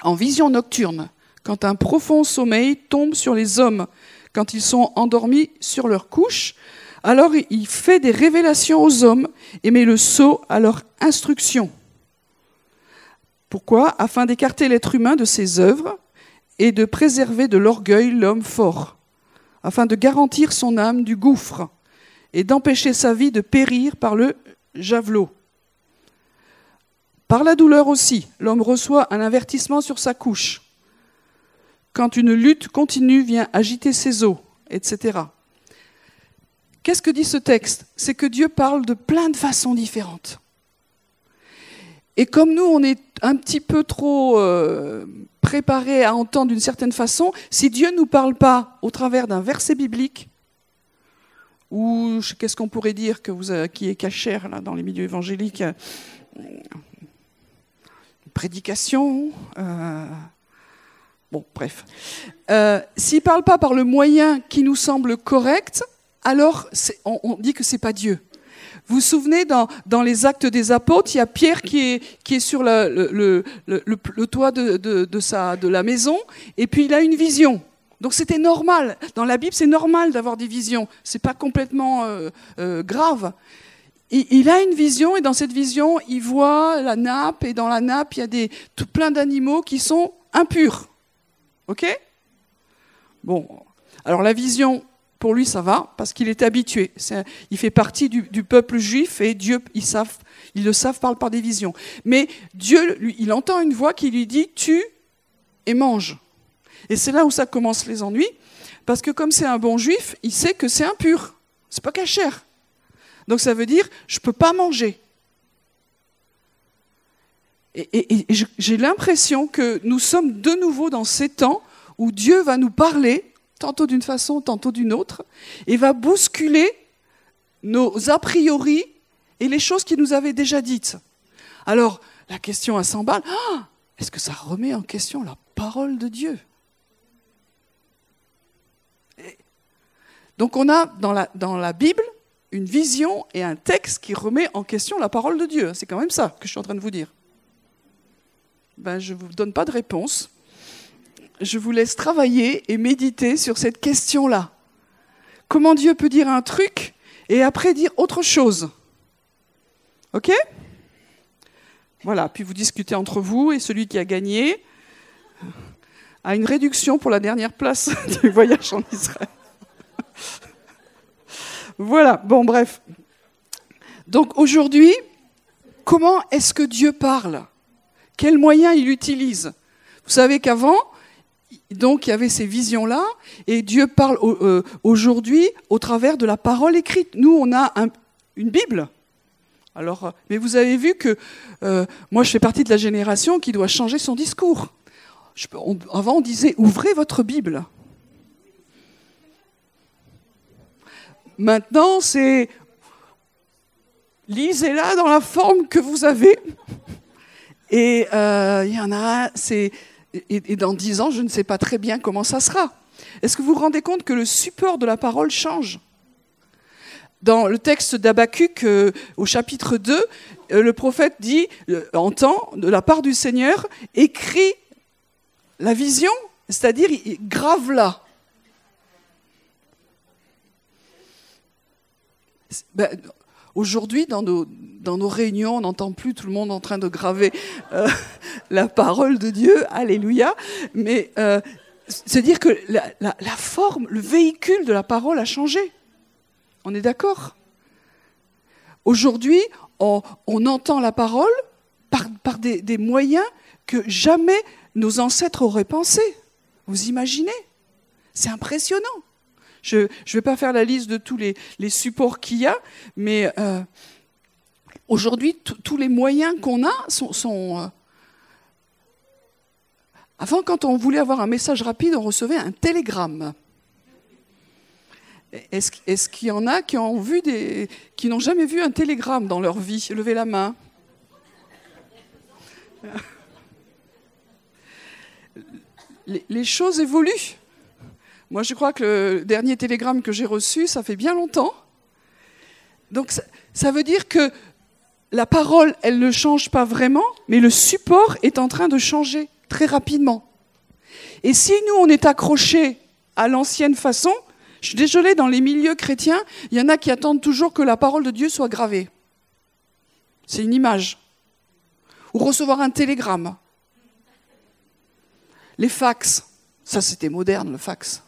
en vision nocturne, quand un profond sommeil tombe sur les hommes, quand ils sont endormis sur leur couche, alors il fait des révélations aux hommes et met le sceau à leur instruction. Pourquoi? Afin d'écarter l'être humain de ses œuvres et de préserver de l'orgueil l'homme fort, afin de garantir son âme du gouffre et d'empêcher sa vie de périr par le javelot. Par la douleur aussi, l'homme reçoit un avertissement sur sa couche. Quand une lutte continue vient agiter ses os, etc. Qu'est-ce que dit ce texte? C'est que Dieu parle de plein de façons différentes. Et comme nous, on est un petit peu trop euh, préparés à entendre d'une certaine façon, si Dieu ne nous parle pas au travers d'un verset biblique, ou qu'est-ce qu'on pourrait dire vous, qui est cachère là, dans les milieux évangéliques prédication. Euh, bon, bref. Euh, S'il ne parle pas par le moyen qui nous semble correct, alors on, dit que c'est pas Dieu. Vous vous souvenez, dans, les actes des apôtres, il y a Pierre qui est, sur le, toit de, la maison, et puis il a une vision. Donc c'était normal. Dans la Bible, c'est normal d'avoir des visions. C'est pas complètement euh, grave il a une vision et dans cette vision, il voit la nappe et dans la nappe, il y a des, tout plein d'animaux qui sont impurs. OK? Bon. Alors la vision, pour lui, ça va parce qu'il est habitué. il fait partie du, peuple juif et Dieu, ils, savent, ils le savent par, par des visions. Mais Dieu, lui, il entend une voix qui lui dit tue et mange. Et c'est là où ça commence les ennuis parce que comme c'est un bon juif, il sait que c'est impur. C'est pas cachère. Donc ça veut dire, je ne peux pas manger. Et, j'ai l'impression que nous sommes de nouveau dans ces temps où Dieu va nous parler, tantôt d'une façon, tantôt d'une autre, et va bousculer nos a priori et les choses qu'il nous avait déjà dites. Alors, la question à 100 balles, ah, est-ce que ça remet en question la parole de Dieu? Donc on a dans la, dans la Bible une vision et un texte qui remet en question la parole de Dieu. C'est quand même ça que je suis en train de vous dire. Ben, je ne vous donne pas de réponse. Je vous laisse travailler et méditer sur cette question-là. Comment Dieu peut dire un truc et après dire autre chose OK? Voilà, puis vous discutez entre vous et celui qui a gagné a une réduction pour la dernière place du voyage en Israël. Voilà, bon bref. Donc aujourd'hui, comment est-ce que Dieu parle? Quels moyens il utilise? Vous savez qu'avant, donc il y avait ces visions-là, et Dieu parle euh, aujourd'hui au travers de la parole écrite. Nous, on a une Bible. Alors, mais vous avez vu que euh, moi, je fais partie de la génération qui doit changer son discours. avant, on disait ouvrez votre Bible. Maintenant, c'est lisez-la dans la forme que vous avez. Et euh, il y en a, c'est et, dans dix ans, je ne sais pas très bien comment ça sera. Est-ce que vous vous rendez compte que le support de la parole change? Dans le texte d'Abacuc, euh, au chapitre 2, euh, le prophète dit, entend de la part du Seigneur, écrit la vision, c'est-à-dire grave-la. Ben, aujourd'hui, dans nos, dans nos réunions, on n'entend plus tout le monde en train de graver euh, la parole de Dieu, alléluia, mais euh, c'est dire que la, forme, le véhicule de la parole a changé. On est d'accord? Aujourd'hui, on, entend la parole par, des, des moyens que jamais nos ancêtres auraient pensé. Vous imaginez? C'est impressionnant. Je ne vais pas faire la liste de tous les, supports qu'il y a, mais euh, aujourd'hui, tous les moyens qu'on a sont... Euh, avant, quand on voulait avoir un message rapide, on recevait un télégramme. Est-ce qu'il y en a qui ont vu des, qui n'ont jamais vu un télégramme dans leur vie? Levez la main. les, choses évoluent. Moi, je crois que le dernier télégramme que j'ai reçu, ça fait bien longtemps. Donc, ça veut dire que la parole, elle ne change pas vraiment, mais le support est en train de changer très rapidement. Et si nous, on est accrochés à l'ancienne façon, je suis désolée, dans les milieux chrétiens, il y en a qui attendent toujours que la parole de Dieu soit gravée. C'est une image. Ou recevoir un télégramme. Les fax, ça c'était moderne, le fax.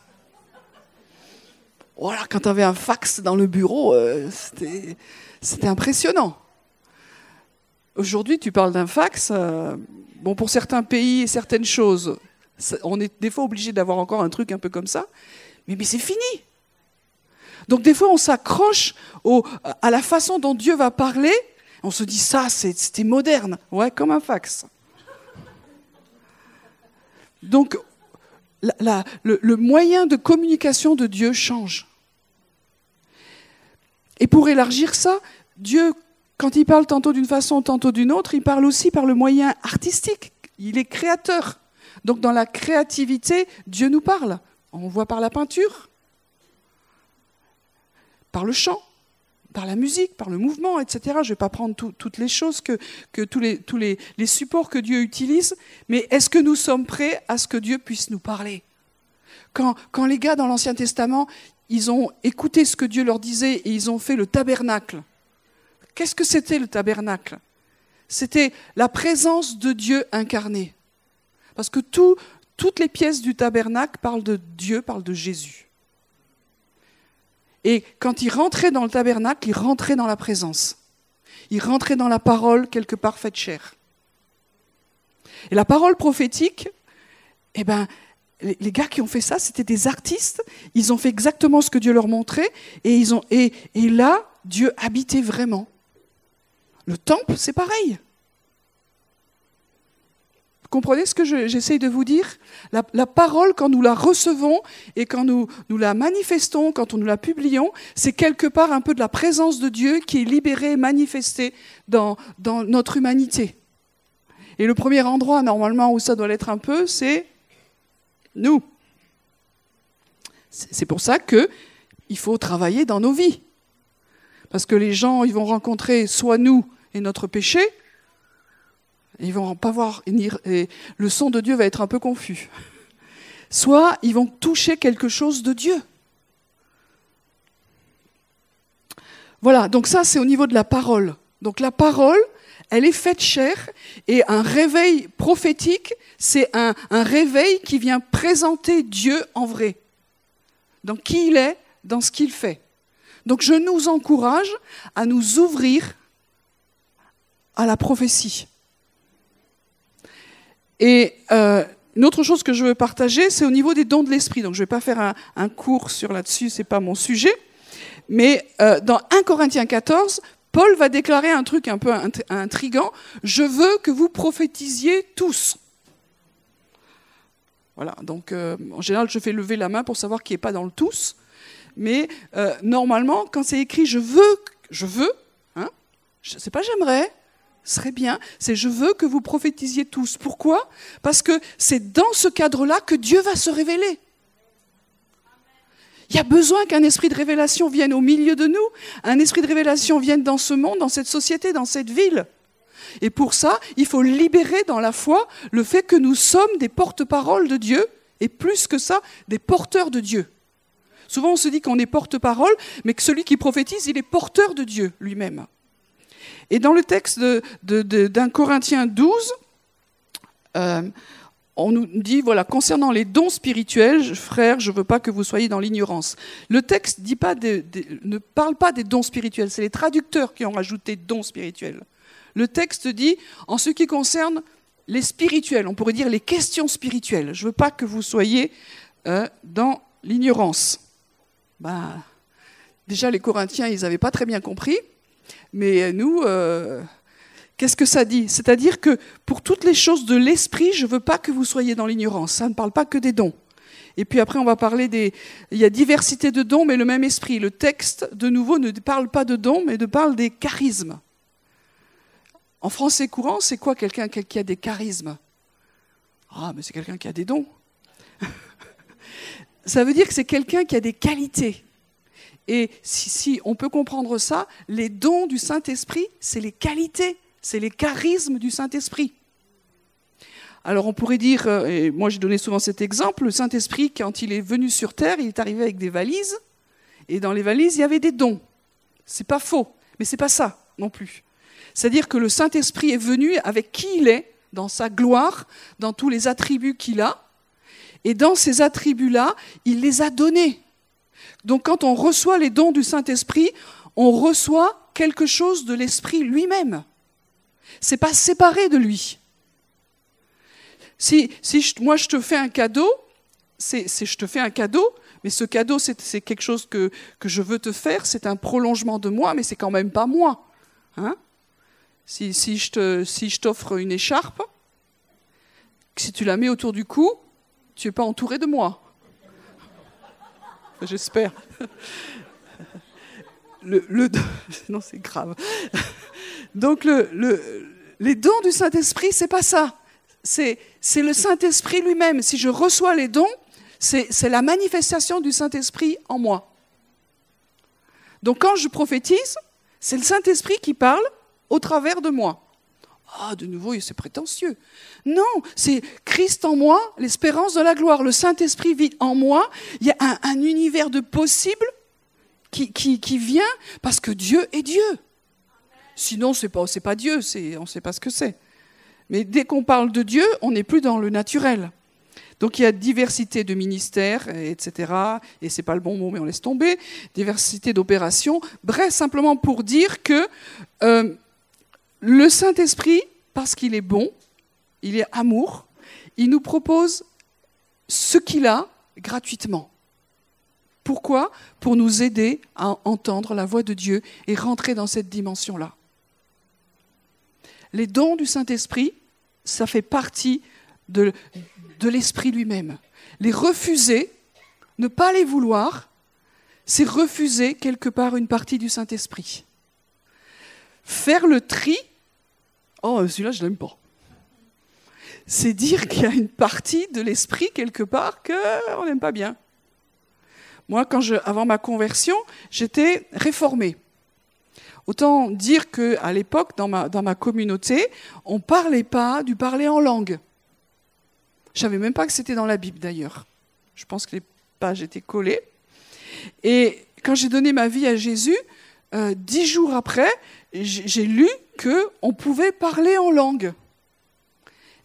Voilà, quand tu avais un fax dans le bureau, euh, c'était impressionnant. Aujourd'hui, tu parles d'un fax. Euh, bon, pour certains pays et certaines choses, on est des fois obligé d'avoir encore un truc un peu comme ça. Mais, mais c'est fini. Donc des fois, on s'accroche à la façon dont Dieu va parler. On se dit ça, c'était moderne. Ouais, comme un fax. Donc, le, moyen de communication de Dieu change. Et pour élargir ça, Dieu, quand il parle tantôt d'une façon, tantôt d'une autre, il parle aussi par le moyen artistique. Il est créateur. Donc dans la créativité, Dieu nous parle. On voit par la peinture, par le chant, par la musique, par le mouvement, etc. Je ne vais pas prendre toutes les choses, que, tous, les, supports que Dieu utilise, mais est-ce que nous sommes prêts à ce que Dieu puisse nous parler? Quand, quand les gars dans l'Ancien Testament, ils ont écouté ce que Dieu leur disait et ils ont fait le tabernacle. Qu'est-ce que c'était le tabernacle? C'était la présence de Dieu incarné. Parce que toutes les pièces du tabernacle parlent de Dieu, parlent de Jésus. Et quand il rentrait dans le tabernacle, il rentrait dans la présence. Il rentrait dans la parole quelque part faite chair. Et la parole prophétique, eh ben, les gars qui ont fait ça, c'était des artistes. Ils ont fait exactement ce que Dieu leur montrait. Et, ils ont, et, et là, Dieu habitait vraiment. Le temple, c'est pareil. Comprenez ce que j'essaye de vous dire? La, parole, quand nous la recevons et quand nous, la manifestons, quand nous la publions, c'est quelque part un peu de la présence de Dieu qui est libérée, manifestée dans, dans notre humanité. Et le premier endroit, normalement, où ça doit l'être un peu, c'est nous. C'est pour ça qu'il faut travailler dans nos vies. Parce que les gens, ils vont rencontrer soit nous et notre péché, ils vont pas voir, et le son de Dieu va être un peu confus. Soit ils vont toucher quelque chose de Dieu. Voilà, donc ça c'est au niveau de la parole. Donc la parole, elle est faite chair, et un réveil prophétique, c'est un réveil qui vient présenter Dieu en vrai. Dans qui il est, dans ce qu'il fait. Donc je nous encourage à nous ouvrir à la prophétie. Et euh, une autre chose que je veux partager, c'est au niveau des dons de l'esprit. Donc je ne vais pas faire un, cours sur là-dessus, ce n'est pas mon sujet. Mais euh, dans 1 Corinthiens 14, Paul va déclarer un truc un peu intrigant. Je veux que vous prophétisiez tous. Voilà, donc euh, en général, je fais lever la main pour savoir qui n'est pas dans le tous. Mais normalement, quand c'est écrit je veux, je veux, hein, je sais pas j'aimerais, serait bien, c'est je veux que vous prophétisiez tous. Pourquoi? Parce que c'est dans ce cadre-là que Dieu va se révéler. Il y a besoin qu'un esprit de révélation vienne au milieu de nous, un esprit de révélation vienne dans ce monde, dans cette société, dans cette ville. Et pour ça, il faut libérer dans la foi le fait que nous sommes des porte-paroles de Dieu, et plus que ça, des porteurs de Dieu. Souvent on se dit qu'on est porte-parole, mais que celui qui prophétise, il est porteur de Dieu lui-même. Et dans le texte d'un Corinthien 12, euh, on nous dit, voilà, concernant les dons spirituels, frères, je ne veux pas que vous soyez dans l'ignorance. Le texte ne parle pas des dons spirituels, c'est les traducteurs qui ont rajouté dons spirituels. Le texte dit, en ce qui concerne les spirituels, on pourrait dire les questions spirituelles, je ne veux pas que vous soyez euh, dans l'ignorance. Ben, déjà, les Corinthiens, ils n'avaient pas très bien compris. Mais nous, euh, qu'est-ce que ça dit? C'est-à-dire que pour toutes les choses de l'esprit, je ne veux pas que vous soyez dans l'ignorance. Ça ne parle pas que des dons. Et puis après, on va parler des... Il y a diversité de dons, mais le même esprit. Le texte, de nouveau, ne parle pas de dons, mais de parle des charismes. En français courant, c'est quoi quelqu'un qui a des charismes? Ah, mais c'est quelqu'un qui a des dons. Ça veut dire que c'est quelqu'un qui a des qualités. Et si, on peut comprendre ça, les dons du Saint-Esprit, c'est les qualités, c'est les charismes du Saint-Esprit. Alors on pourrait dire, euh, et moi j'ai donné souvent cet exemple, le Saint-Esprit, quand il est venu sur Terre, il est arrivé avec des valises, et dans les valises, il y avait des dons. C'est pas faux, mais c'est pas ça non plus. C'est-à-dire que le Saint-Esprit est venu avec qui il est, dans sa gloire, dans tous les attributs qu'il a, et dans ces attributs-là, il les a donnés. Donc quand on reçoit les dons du Saint-Esprit, on reçoit quelque chose de l'Esprit lui-même. C'est pas séparé de lui. Si, moi je te fais un cadeau, c'est je te fais un cadeau, mais ce cadeau c'est quelque chose que, je veux te faire, c'est un prolongement de moi, mais c'est quand même pas moi. Hein si, si je t'offre une écharpe, si tu la mets autour du cou, tu n'es pas entouré de moi. J'espère. Non, c'est grave. Donc, le, les dons du Saint-Esprit, c'est pas ça c'est le Saint-Esprit lui-même. Si je reçois les dons, c'est la manifestation du Saint-Esprit en moi. Donc quand je prophétise, c'est le Saint-Esprit qui parle au travers de moi. Ah, de nouveau, c'est prétentieux. Non, c'est Christ en moi, l'espérance de la gloire. Le Saint-Esprit vit en moi. Il y a un, univers de possibles qui, vient parce que Dieu est Dieu. Sinon, ce n'est pas, pas Dieu, on ne sait pas ce que c'est. Mais dès qu'on parle de Dieu, on n'est plus dans le naturel. Donc il y a diversité de ministères, etc. Et c'est pas le bon mot, mais on laisse tomber. Diversité d'opérations. Bref, simplement pour dire que euh, le Saint-Esprit, parce qu'il est bon, il est amour, il nous propose ce qu'il a gratuitement. Pourquoi? Pour nous aider à entendre la voix de Dieu et rentrer dans cette dimension-là. Les dons du Saint-Esprit, ça fait partie de, de l'Esprit lui-même. Les refuser, ne pas les vouloir, c'est refuser quelque part une partie du Saint-Esprit. Faire le tri, oh celui-là je l'aime pas. C'est dire qu'il y a une partie de l'esprit quelque part qu'on n'aime pas bien. Moi, quand je, avant ma conversion, j'étais réformée. Autant dire qu'à l'époque, dans ma, dans communauté, on ne parlait pas du parler en langue. Je savais même pas que c'était dans la Bible d'ailleurs. Je pense que les pages étaient collées. Et quand j'ai donné ma vie à Jésus, euh, dix jours après, j'ai lu qu'on pouvait parler en langue.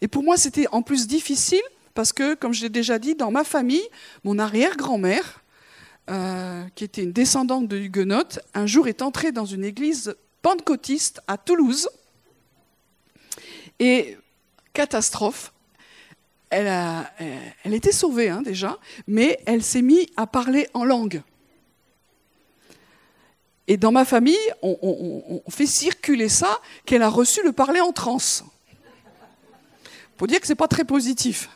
Et pour moi, c'était en plus difficile parce que, comme je l'ai déjà dit, dans ma famille, mon arrière-grand-mère euh, qui était une descendante de Huguenote, un jour est entrée dans une église pentecôtiste à Toulouse. Et catastrophe, elle était sauvée hein, déjà, mais elle s'est mise à parler en langue. Et dans ma famille, on, fait circuler ça, qu'elle a reçu le parler en transe. Pour dire que ce n'est pas très positif.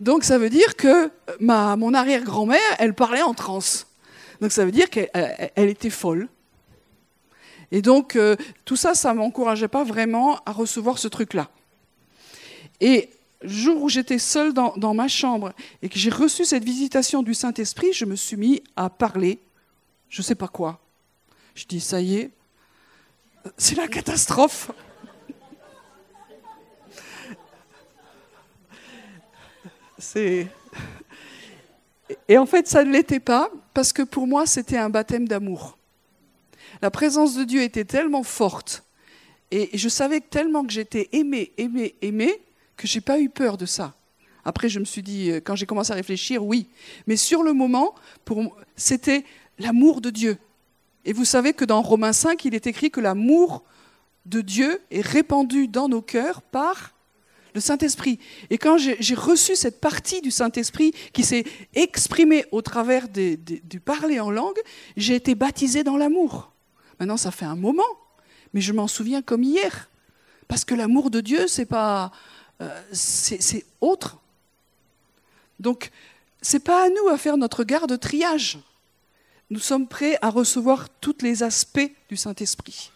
Donc ça veut dire que ma, mon arrière-grand-mère, elle parlait en transe. Donc ça veut dire qu'elle était folle. Et donc euh, tout ça, ça m'encourageait pas vraiment à recevoir ce truc-là. Et le jour où j'étais seule dans, dans, ma chambre et que j'ai reçu cette visitation du Saint-Esprit, je me suis mis à parler, je ne sais pas quoi. Je dis, ça y est, c'est la catastrophe. Et en fait, ça ne l'était pas, parce que pour moi, c'était un baptême d'amour. La présence de Dieu était tellement forte, et je savais tellement que j'étais aimée, aimée, aimée, que j'ai pas eu peur de ça. Après, je me suis dit, euh, quand j'ai commencé à réfléchir, oui. Mais sur le moment, c'était l'amour de Dieu. Et vous savez que dans Romains 5, il est écrit que l'amour de Dieu est répandu dans nos cœurs par le Saint-Esprit. Et quand j'ai reçu cette partie du Saint-Esprit qui s'est exprimée au travers du parler en langue, j'ai été baptisé dans l'amour. Maintenant, ça fait un moment, mais je m'en souviens comme hier. Parce que l'amour de Dieu, c'est pas, euh, c'est autre. Donc, c'est pas à nous à faire notre garde triage. Nous sommes prêts à recevoir tous les aspects du Saint-Esprit,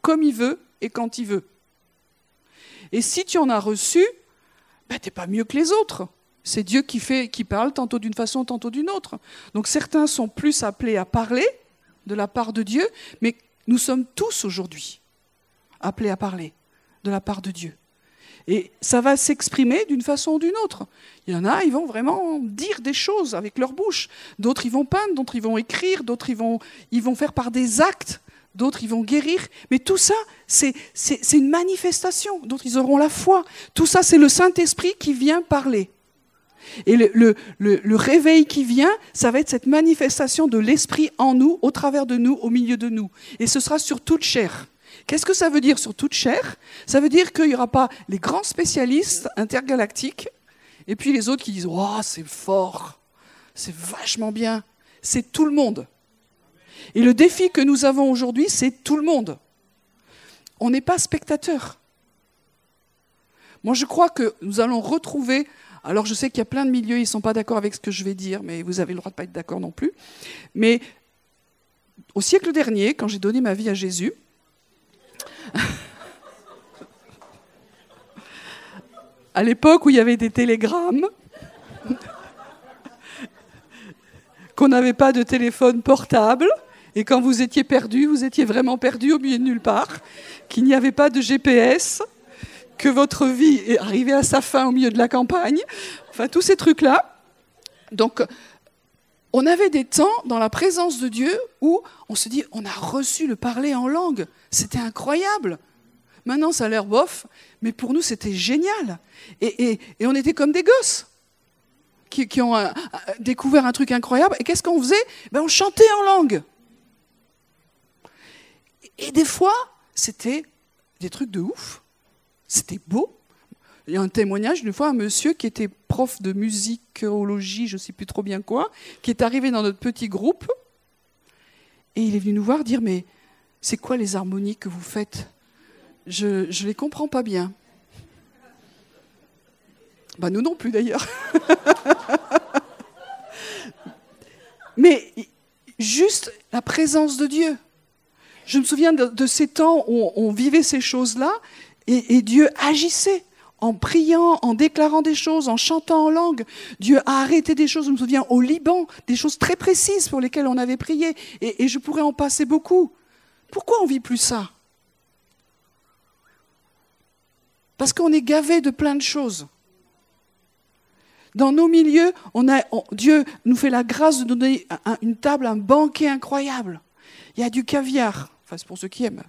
comme il veut et quand il veut. Et si tu en as reçu, ben, tu n'es pas mieux que les autres. C'est Dieu qui fait, qui parle tantôt d'une façon, tantôt d'une autre. Donc certains sont plus appelés à parler de la part de Dieu, mais nous sommes tous aujourd'hui appelés à parler de la part de Dieu. Et ça va s'exprimer d'une façon ou d'une autre. Il y en a, ils vont vraiment dire des choses avec leur bouche. D'autres, ils vont peindre, d'autres, ils vont écrire, d'autres, ils vont, ils vont faire par des actes, d'autres, ils vont guérir. Mais tout ça, c'est une manifestation. D'autres, ils auront la foi. Tout ça, c'est le Saint-Esprit qui vient parler. Et le, le, réveil qui vient, ça va être cette manifestation de l'Esprit en nous, au travers de nous, au milieu de nous. Et ce sera sur toute chair. Qu'est-ce que ça veut dire sur toute chair? Ça veut dire qu'il n'y aura pas les grands spécialistes intergalactiques et puis les autres qui disent Oh, c'est fort, c'est vachement bien. C'est tout le monde. Et le défi que nous avons aujourd'hui, c'est tout le monde. On n'est pas spectateur. Moi, je crois que nous allons retrouver. Alors, je sais qu'il y a plein de milieux, ils ne sont pas d'accord avec ce que je vais dire, mais vous avez le droit de ne pas être d'accord non plus. Mais au siècle dernier, quand j'ai donné ma vie à Jésus, à l'époque où il y avait des télégrammes, qu'on n'avait pas de téléphone portable, et quand vous étiez perdu, vous étiez vraiment perdu au milieu de nulle part, qu'il n'y avait pas de GPS, que votre vie est arrivée à sa fin au milieu de la campagne, enfin tous ces trucs-là. Donc, on avait des temps dans la présence de Dieu où on se dit, on a reçu le parler en langue. C'était incroyable. Maintenant, ça a l'air bof, mais pour nous, c'était génial. Et, on était comme des gosses qui, ont euh, euh, découvert un truc incroyable. Et qu'est-ce qu'on faisait? Ben, On chantait en langue. Et des fois, c'était des trucs de ouf. C'était beau. Il y a un témoignage d'une fois un monsieur qui était prof de musicologie, je ne sais plus trop bien quoi, qui est arrivé dans notre petit groupe et il est venu nous voir dire mais c'est quoi les harmonies que vous faites? Je ne les comprends pas bien. Bah nous non plus d'ailleurs. mais juste la présence de Dieu. Je me souviens de, ces temps où on, vivait ces choses-là et Dieu agissait en priant, en déclarant des choses, en chantant en langue. Dieu a arrêté des choses, je me souviens, au Liban, des choses très précises pour lesquelles on avait prié, et, je pourrais en passer beaucoup. Pourquoi on vit plus ça? Parce qu'on est gavé de plein de choses. Dans nos milieux, on a, Dieu nous fait la grâce de donner une table, un banquet incroyable. Il y a du caviar, c'est pour ceux qui aiment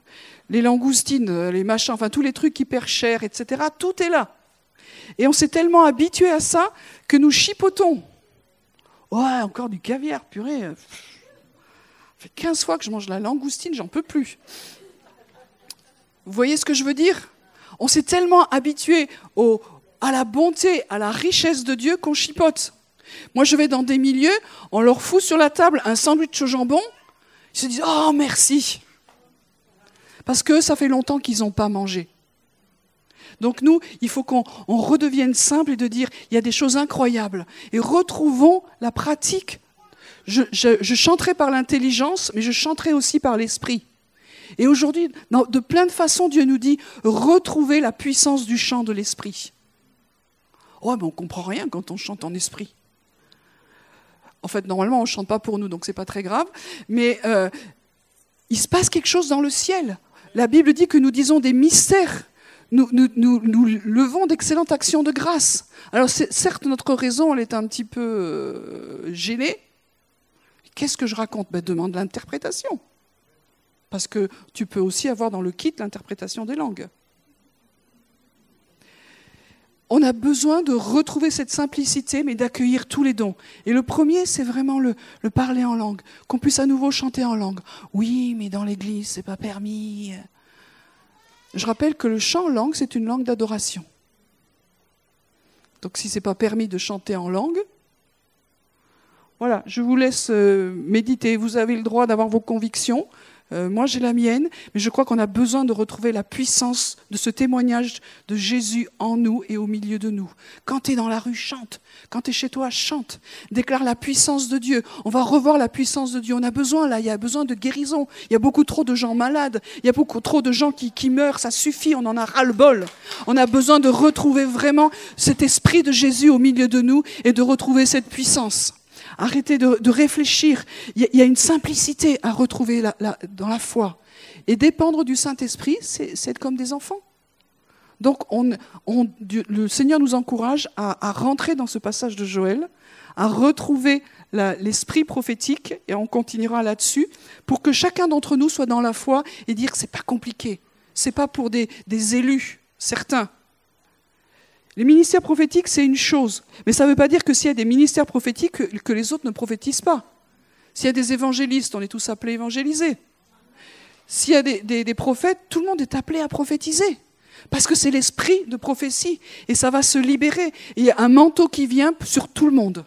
les langoustines, euh, les machins, enfin tous les trucs hyper chers, etc. Tout est là. Et on s'est tellement habitué à ça que nous chipotons. Ouais, encore du caviar, purée. Ça fait 15 fois que je mange la langoustine, j'en peux plus. Vous voyez ce que je veux dire? On s'est tellement habitué à la bonté, à la richesse de Dieu qu'on chipote. Moi, je vais dans des milieux, on leur fout sur la table un sandwich au jambon, ils se disent Oh, merci parce que ça fait longtemps qu'ils n'ont pas mangé. Donc nous, il faut qu'on redevienne simple et de dire, il y a des choses incroyables. Et retrouvons la pratique. Je, chanterai par l'intelligence, mais je chanterai aussi par l'esprit. Et aujourd'hui, de plein de façons, Dieu nous dit, retrouvez la puissance du chant de l'esprit. Oh, mais on ne comprend rien quand on chante en esprit. En fait, normalement, on ne chante pas pour nous, donc ce n'est pas très grave. Mais euh, il se passe quelque chose dans le ciel la Bible dit que nous disons des mystères. Nous, nous, levons d'excellentes actions de grâce. Alors certes, notre raison, elle est un petit peu euh, gênée. Qu'est-ce que je raconte? Ben, Demande l'interprétation. Parce que tu peux aussi avoir dans le kit l'interprétation des langues. On a besoin de retrouver cette simplicité, mais d'accueillir tous les dons. Et le premier, c'est vraiment le, parler en langue, qu'on puisse à nouveau chanter en langue. Oui, mais dans l'église, c'est pas permis. Je rappelle que le chant en langue, c'est une langue d'adoration. Donc si c'est pas permis de chanter en langue, voilà, je vous laisse euh, méditer. Vous avez le droit d'avoir vos convictions, Euh, moi, j'ai la mienne, mais je crois qu'on a besoin de retrouver la puissance de ce témoignage de Jésus en nous et au milieu de nous. Quand tu es dans la rue, chante. Quand tu es chez toi, chante. Déclare la puissance de Dieu. On va revoir la puissance de Dieu. On a besoin, là, il y a besoin de guérison. Il y a beaucoup trop de gens malades. Il y a beaucoup trop de gens qui, qui meurent. Ça suffit, on en a ras-le-bol. On a besoin de retrouver vraiment cet esprit de Jésus au milieu de nous et de retrouver cette puissance. Arrêtez de, réfléchir. Il y, a une simplicité à retrouver dans la foi. Et dépendre du Saint-Esprit, c'est être comme des enfants. Donc le Seigneur nous encourage à, rentrer dans ce passage de Joël, à retrouver l'esprit prophétique, et on continuera là-dessus, pour que chacun d'entre nous soit dans la foi et dire que ce n'est pas compliqué. Ce n'est pas pour des élus, certains. Les ministères prophétiques, c'est une chose, mais ça ne veut pas dire que s'il y a des ministères prophétiques, que, les autres ne prophétisent pas. S'il y a des évangélistes, on est tous appelés évangéliser. S'il y a des, prophètes, tout le monde est appelé à prophétiser. Parce que c'est l'esprit de prophétie, et ça va se libérer. il y a un manteau qui vient sur tout le monde.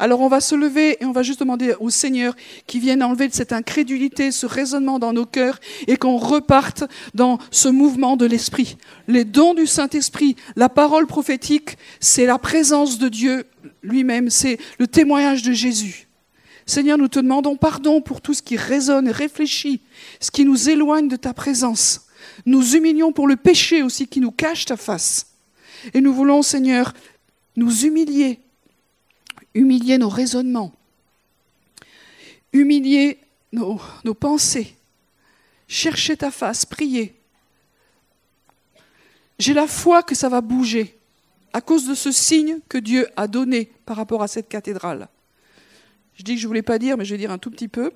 Alors on va se lever et on va juste demander au Seigneur qu'il vienne enlever cette incrédulité, ce raisonnement dans nos cœurs et qu'on reparte dans ce mouvement de l'Esprit. Les dons du Saint-Esprit, la parole prophétique, c'est la présence de Dieu lui-même, c'est le témoignage de Jésus. Seigneur, nous te demandons pardon pour tout ce qui résonne et réfléchit, ce qui nous éloigne de ta présence. Nous humilions pour le péché aussi qui nous cache ta face. Et nous voulons, Seigneur, nous humilier humilier nos raisonnements, humilier nos, pensées, chercher ta face, prier. J'ai la foi que ça va bouger à cause de ce signe que Dieu a donné par rapport à cette cathédrale. Je dis que je ne voulais pas dire, mais je vais dire un tout petit peu.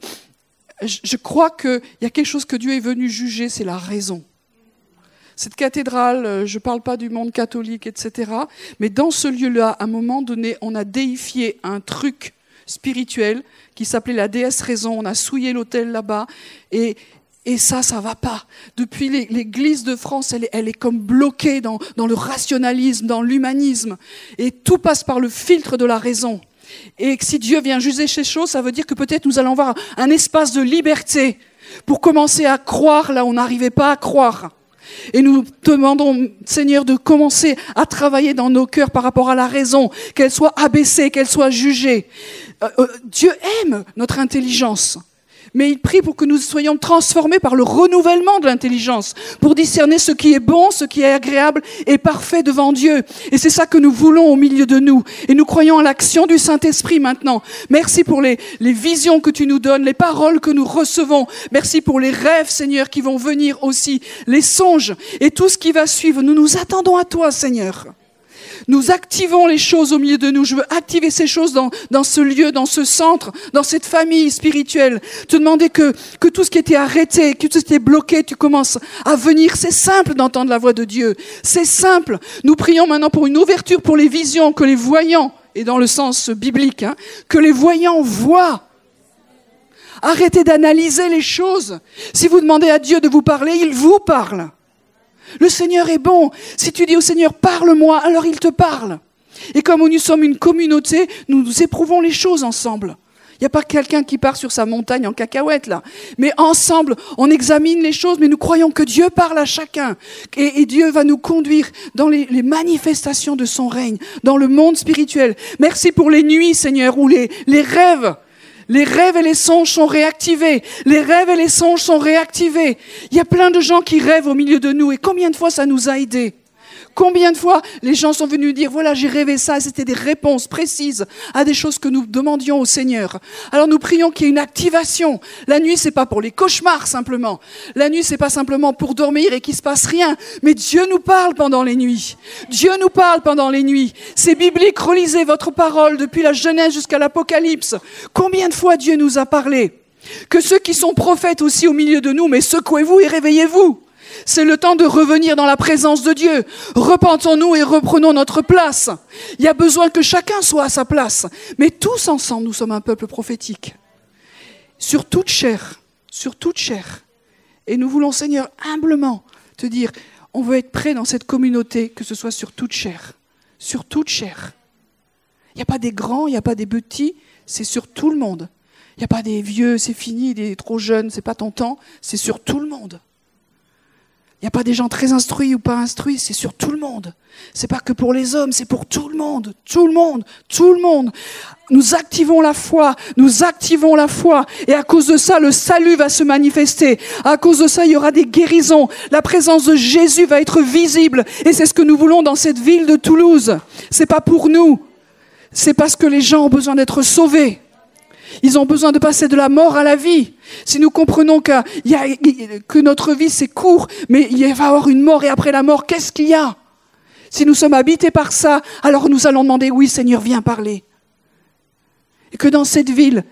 Je crois qu'il y a quelque chose que Dieu est venu juger, c'est la raison. Cette cathédrale, euh, je ne parle pas du monde catholique, etc. Mais dans ce lieu-là, à un moment donné, on a déifié un truc spirituel qui s'appelait la déesse raison. On a souillé l'hôtel là-bas. Et, et ça, ça va pas. Depuis l'Église de France, elle est, elle est comme bloquée dans, dans le rationalisme, dans l'humanisme. Et tout passe par le filtre de la raison. Et si Dieu vient juger ces choses, ça veut dire que peut-être nous allons avoir un espace de liberté pour commencer à croire là où on n'arrivait pas à croire. Et nous demandons, Seigneur, de commencer à travailler dans nos cœurs par rapport à la raison, qu'elle soit abaissée, qu'elle soit jugée. Euh, euh, Dieu aime notre intelligence mais il prie pour que nous soyons transformés par le renouvellement de l'intelligence, pour discerner ce qui est bon, ce qui est agréable et parfait devant Dieu. Et c'est ça que nous voulons au milieu de nous. Et nous croyons à l'action du Saint-Esprit maintenant. Merci pour les, les visions que tu nous donnes, les paroles que nous recevons. Merci pour les rêves, Seigneur, qui vont venir aussi, les songes et tout ce qui va suivre. Nous nous attendons à toi, Seigneur. Nous activons les choses au milieu de nous. Je veux activer ces choses dans, dans ce lieu, dans ce centre, dans cette famille spirituelle. Te demander que, que tout ce qui était arrêté, que tout ce qui était bloqué, tu commences à venir. C'est simple d'entendre la voix de Dieu. C'est simple. Nous prions maintenant pour une ouverture pour les visions, que les voyants, et dans le sens biblique, hein, que les voyants voient. Arrêtez d'analyser les choses. Si vous demandez à Dieu de vous parler, il vous parle. Le Seigneur est bon. Si tu dis au Seigneur, parle-moi, alors il te parle. Et comme nous sommes une communauté, nous éprouvons les choses ensemble. Il n'y a pas quelqu'un qui part sur sa montagne en cacahuète là. Mais ensemble, on examine les choses, mais nous croyons que Dieu parle à chacun. Et, Dieu va nous conduire dans les, manifestations de son règne, dans le monde spirituel. Merci pour les nuits, Seigneur, ou les, les rêves les rêves et les songes sont réactivés. Les rêves et les songes sont réactivés. Il y a plein de gens qui rêvent au milieu de nous. Et combien de fois ça nous a aidés? Combien de fois les gens sont venus dire, voilà, j'ai rêvé ça, c'était des réponses précises à des choses que nous demandions au Seigneur. Alors nous prions qu'il y ait une activation. La nuit, c'est pas pour les cauchemars simplement. La nuit, c'est pas simplement pour dormir et qu'il se passe rien. Mais Dieu nous parle pendant les nuits. Dieu nous parle pendant les nuits. C'est biblique, relisez votre parole depuis la Genèse jusqu'à l'Apocalypse. Combien de fois Dieu nous a parlé? Que ceux qui sont prophètes aussi au milieu de nous, mais secouez-vous et réveillez-vous. C'est le temps de revenir dans la présence de Dieu. Repentons-nous et reprenons notre place. Il y a besoin que chacun soit à sa place. Mais tous ensemble, nous sommes un peuple prophétique. Sur toute chair, sur toute chair. Et nous voulons, Seigneur, humblement te dire, on veut être prêt dans cette communauté, que ce soit sur toute chair. Sur toute chair. Il n'y a pas des grands, il n'y a pas des petits, c'est sur tout le monde. Il n'y a pas des vieux, c'est fini, des trop jeunes, c'est pas ton temps, c'est sur tout le monde. Il n'y a pas des gens très instruits ou pas instruits, c'est sur tout le monde. C'est pas que pour les hommes, c'est pour tout le monde, tout le monde, tout le monde. Nous activons la foi, nous activons la foi, et à cause de ça, le salut va se manifester. À cause de ça, il y aura des guérisons. La présence de Jésus va être visible, et c'est ce que nous voulons dans cette ville de Toulouse. C'est pas pour nous, c'est parce que les gens ont besoin d'être sauvés. Ils ont besoin de passer de la mort à la vie. Si nous comprenons que, notre vie c'est court, mais il va y avoir une mort et après la mort, qu'est-ce qu'il y a? Si nous sommes habités par ça, alors nous allons demander, oui Seigneur, viens parler. Et que dans cette ville,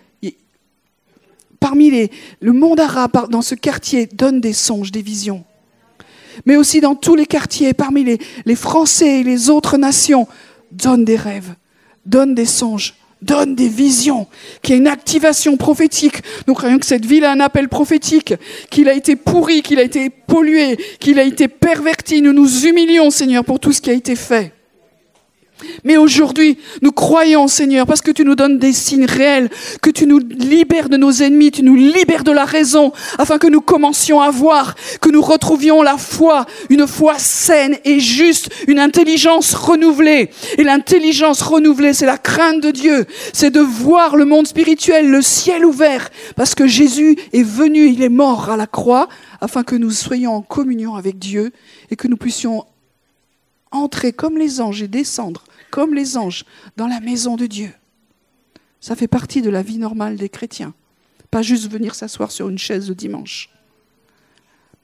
parmi les, le monde arabe, dans ce quartier, donne des songes, des visions. Mais aussi dans tous les quartiers, parmi les, les Français et les autres nations, donne des rêves, donne des songes donne des visions, qu'il y a une activation prophétique. Nous croyons que cette ville a un appel prophétique, qu'il a été pourri, qu'il a été pollué, qu'il a été perverti. Nous nous humilions, Seigneur, pour tout ce qui a été fait. Mais aujourd'hui, nous croyons, Seigneur, parce que tu nous donnes des signes réels, que tu nous libères de nos ennemis, tu nous libères de la raison, afin que nous commencions à voir, que nous retrouvions la foi, une foi saine et juste, une intelligence renouvelée. Et l'intelligence renouvelée, c'est la crainte de Dieu, c'est de voir le monde spirituel, le ciel ouvert, parce que Jésus est venu, il est mort à la croix, afin que nous soyons en communion avec Dieu et que nous puissions entrer comme les anges et descendre comme les anges, dans la maison de Dieu. Ça fait partie de la vie normale des chrétiens. Pas juste venir s'asseoir sur une chaise le dimanche.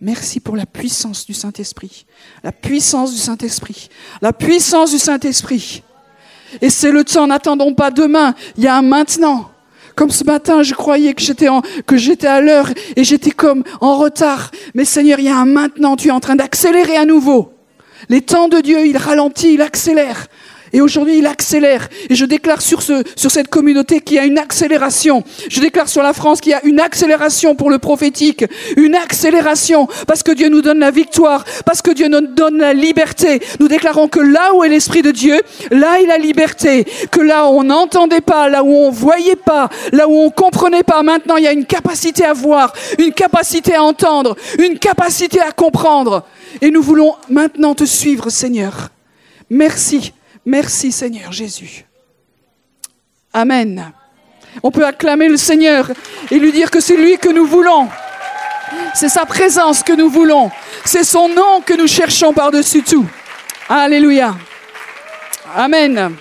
Merci pour la puissance du Saint-Esprit. La puissance du Saint-Esprit. La puissance du Saint-Esprit. Et c'est le temps, n'attendons pas demain, il y a un maintenant. Comme ce matin, je croyais que j'étais, à l'heure et j'étais comme en retard. Mais Seigneur, il y a un maintenant, tu es en train d'accélérer à nouveau. Les temps de Dieu, il ralentit, il accélère. Et aujourd'hui, il accélère. Et je déclare sur, ce, sur cette communauté qu'il y a une accélération. Je déclare sur la France qu'il y a une accélération pour le prophétique. Une accélération. Parce que Dieu nous donne la victoire. Parce que Dieu nous donne la liberté. Nous déclarons que là où est l'Esprit de Dieu, là a la liberté. Que là où on n'entendait pas, là où on voyait pas, là où on comprenait pas, maintenant il y a une capacité à voir, une capacité à entendre, une capacité à comprendre. Et nous voulons maintenant te suivre, Seigneur. Merci Merci Seigneur Jésus. Amen. On peut acclamer le Seigneur et lui dire que c'est lui que nous voulons. C'est sa présence que nous voulons. C'est son nom que nous cherchons par-dessus tout. Alléluia. Amen.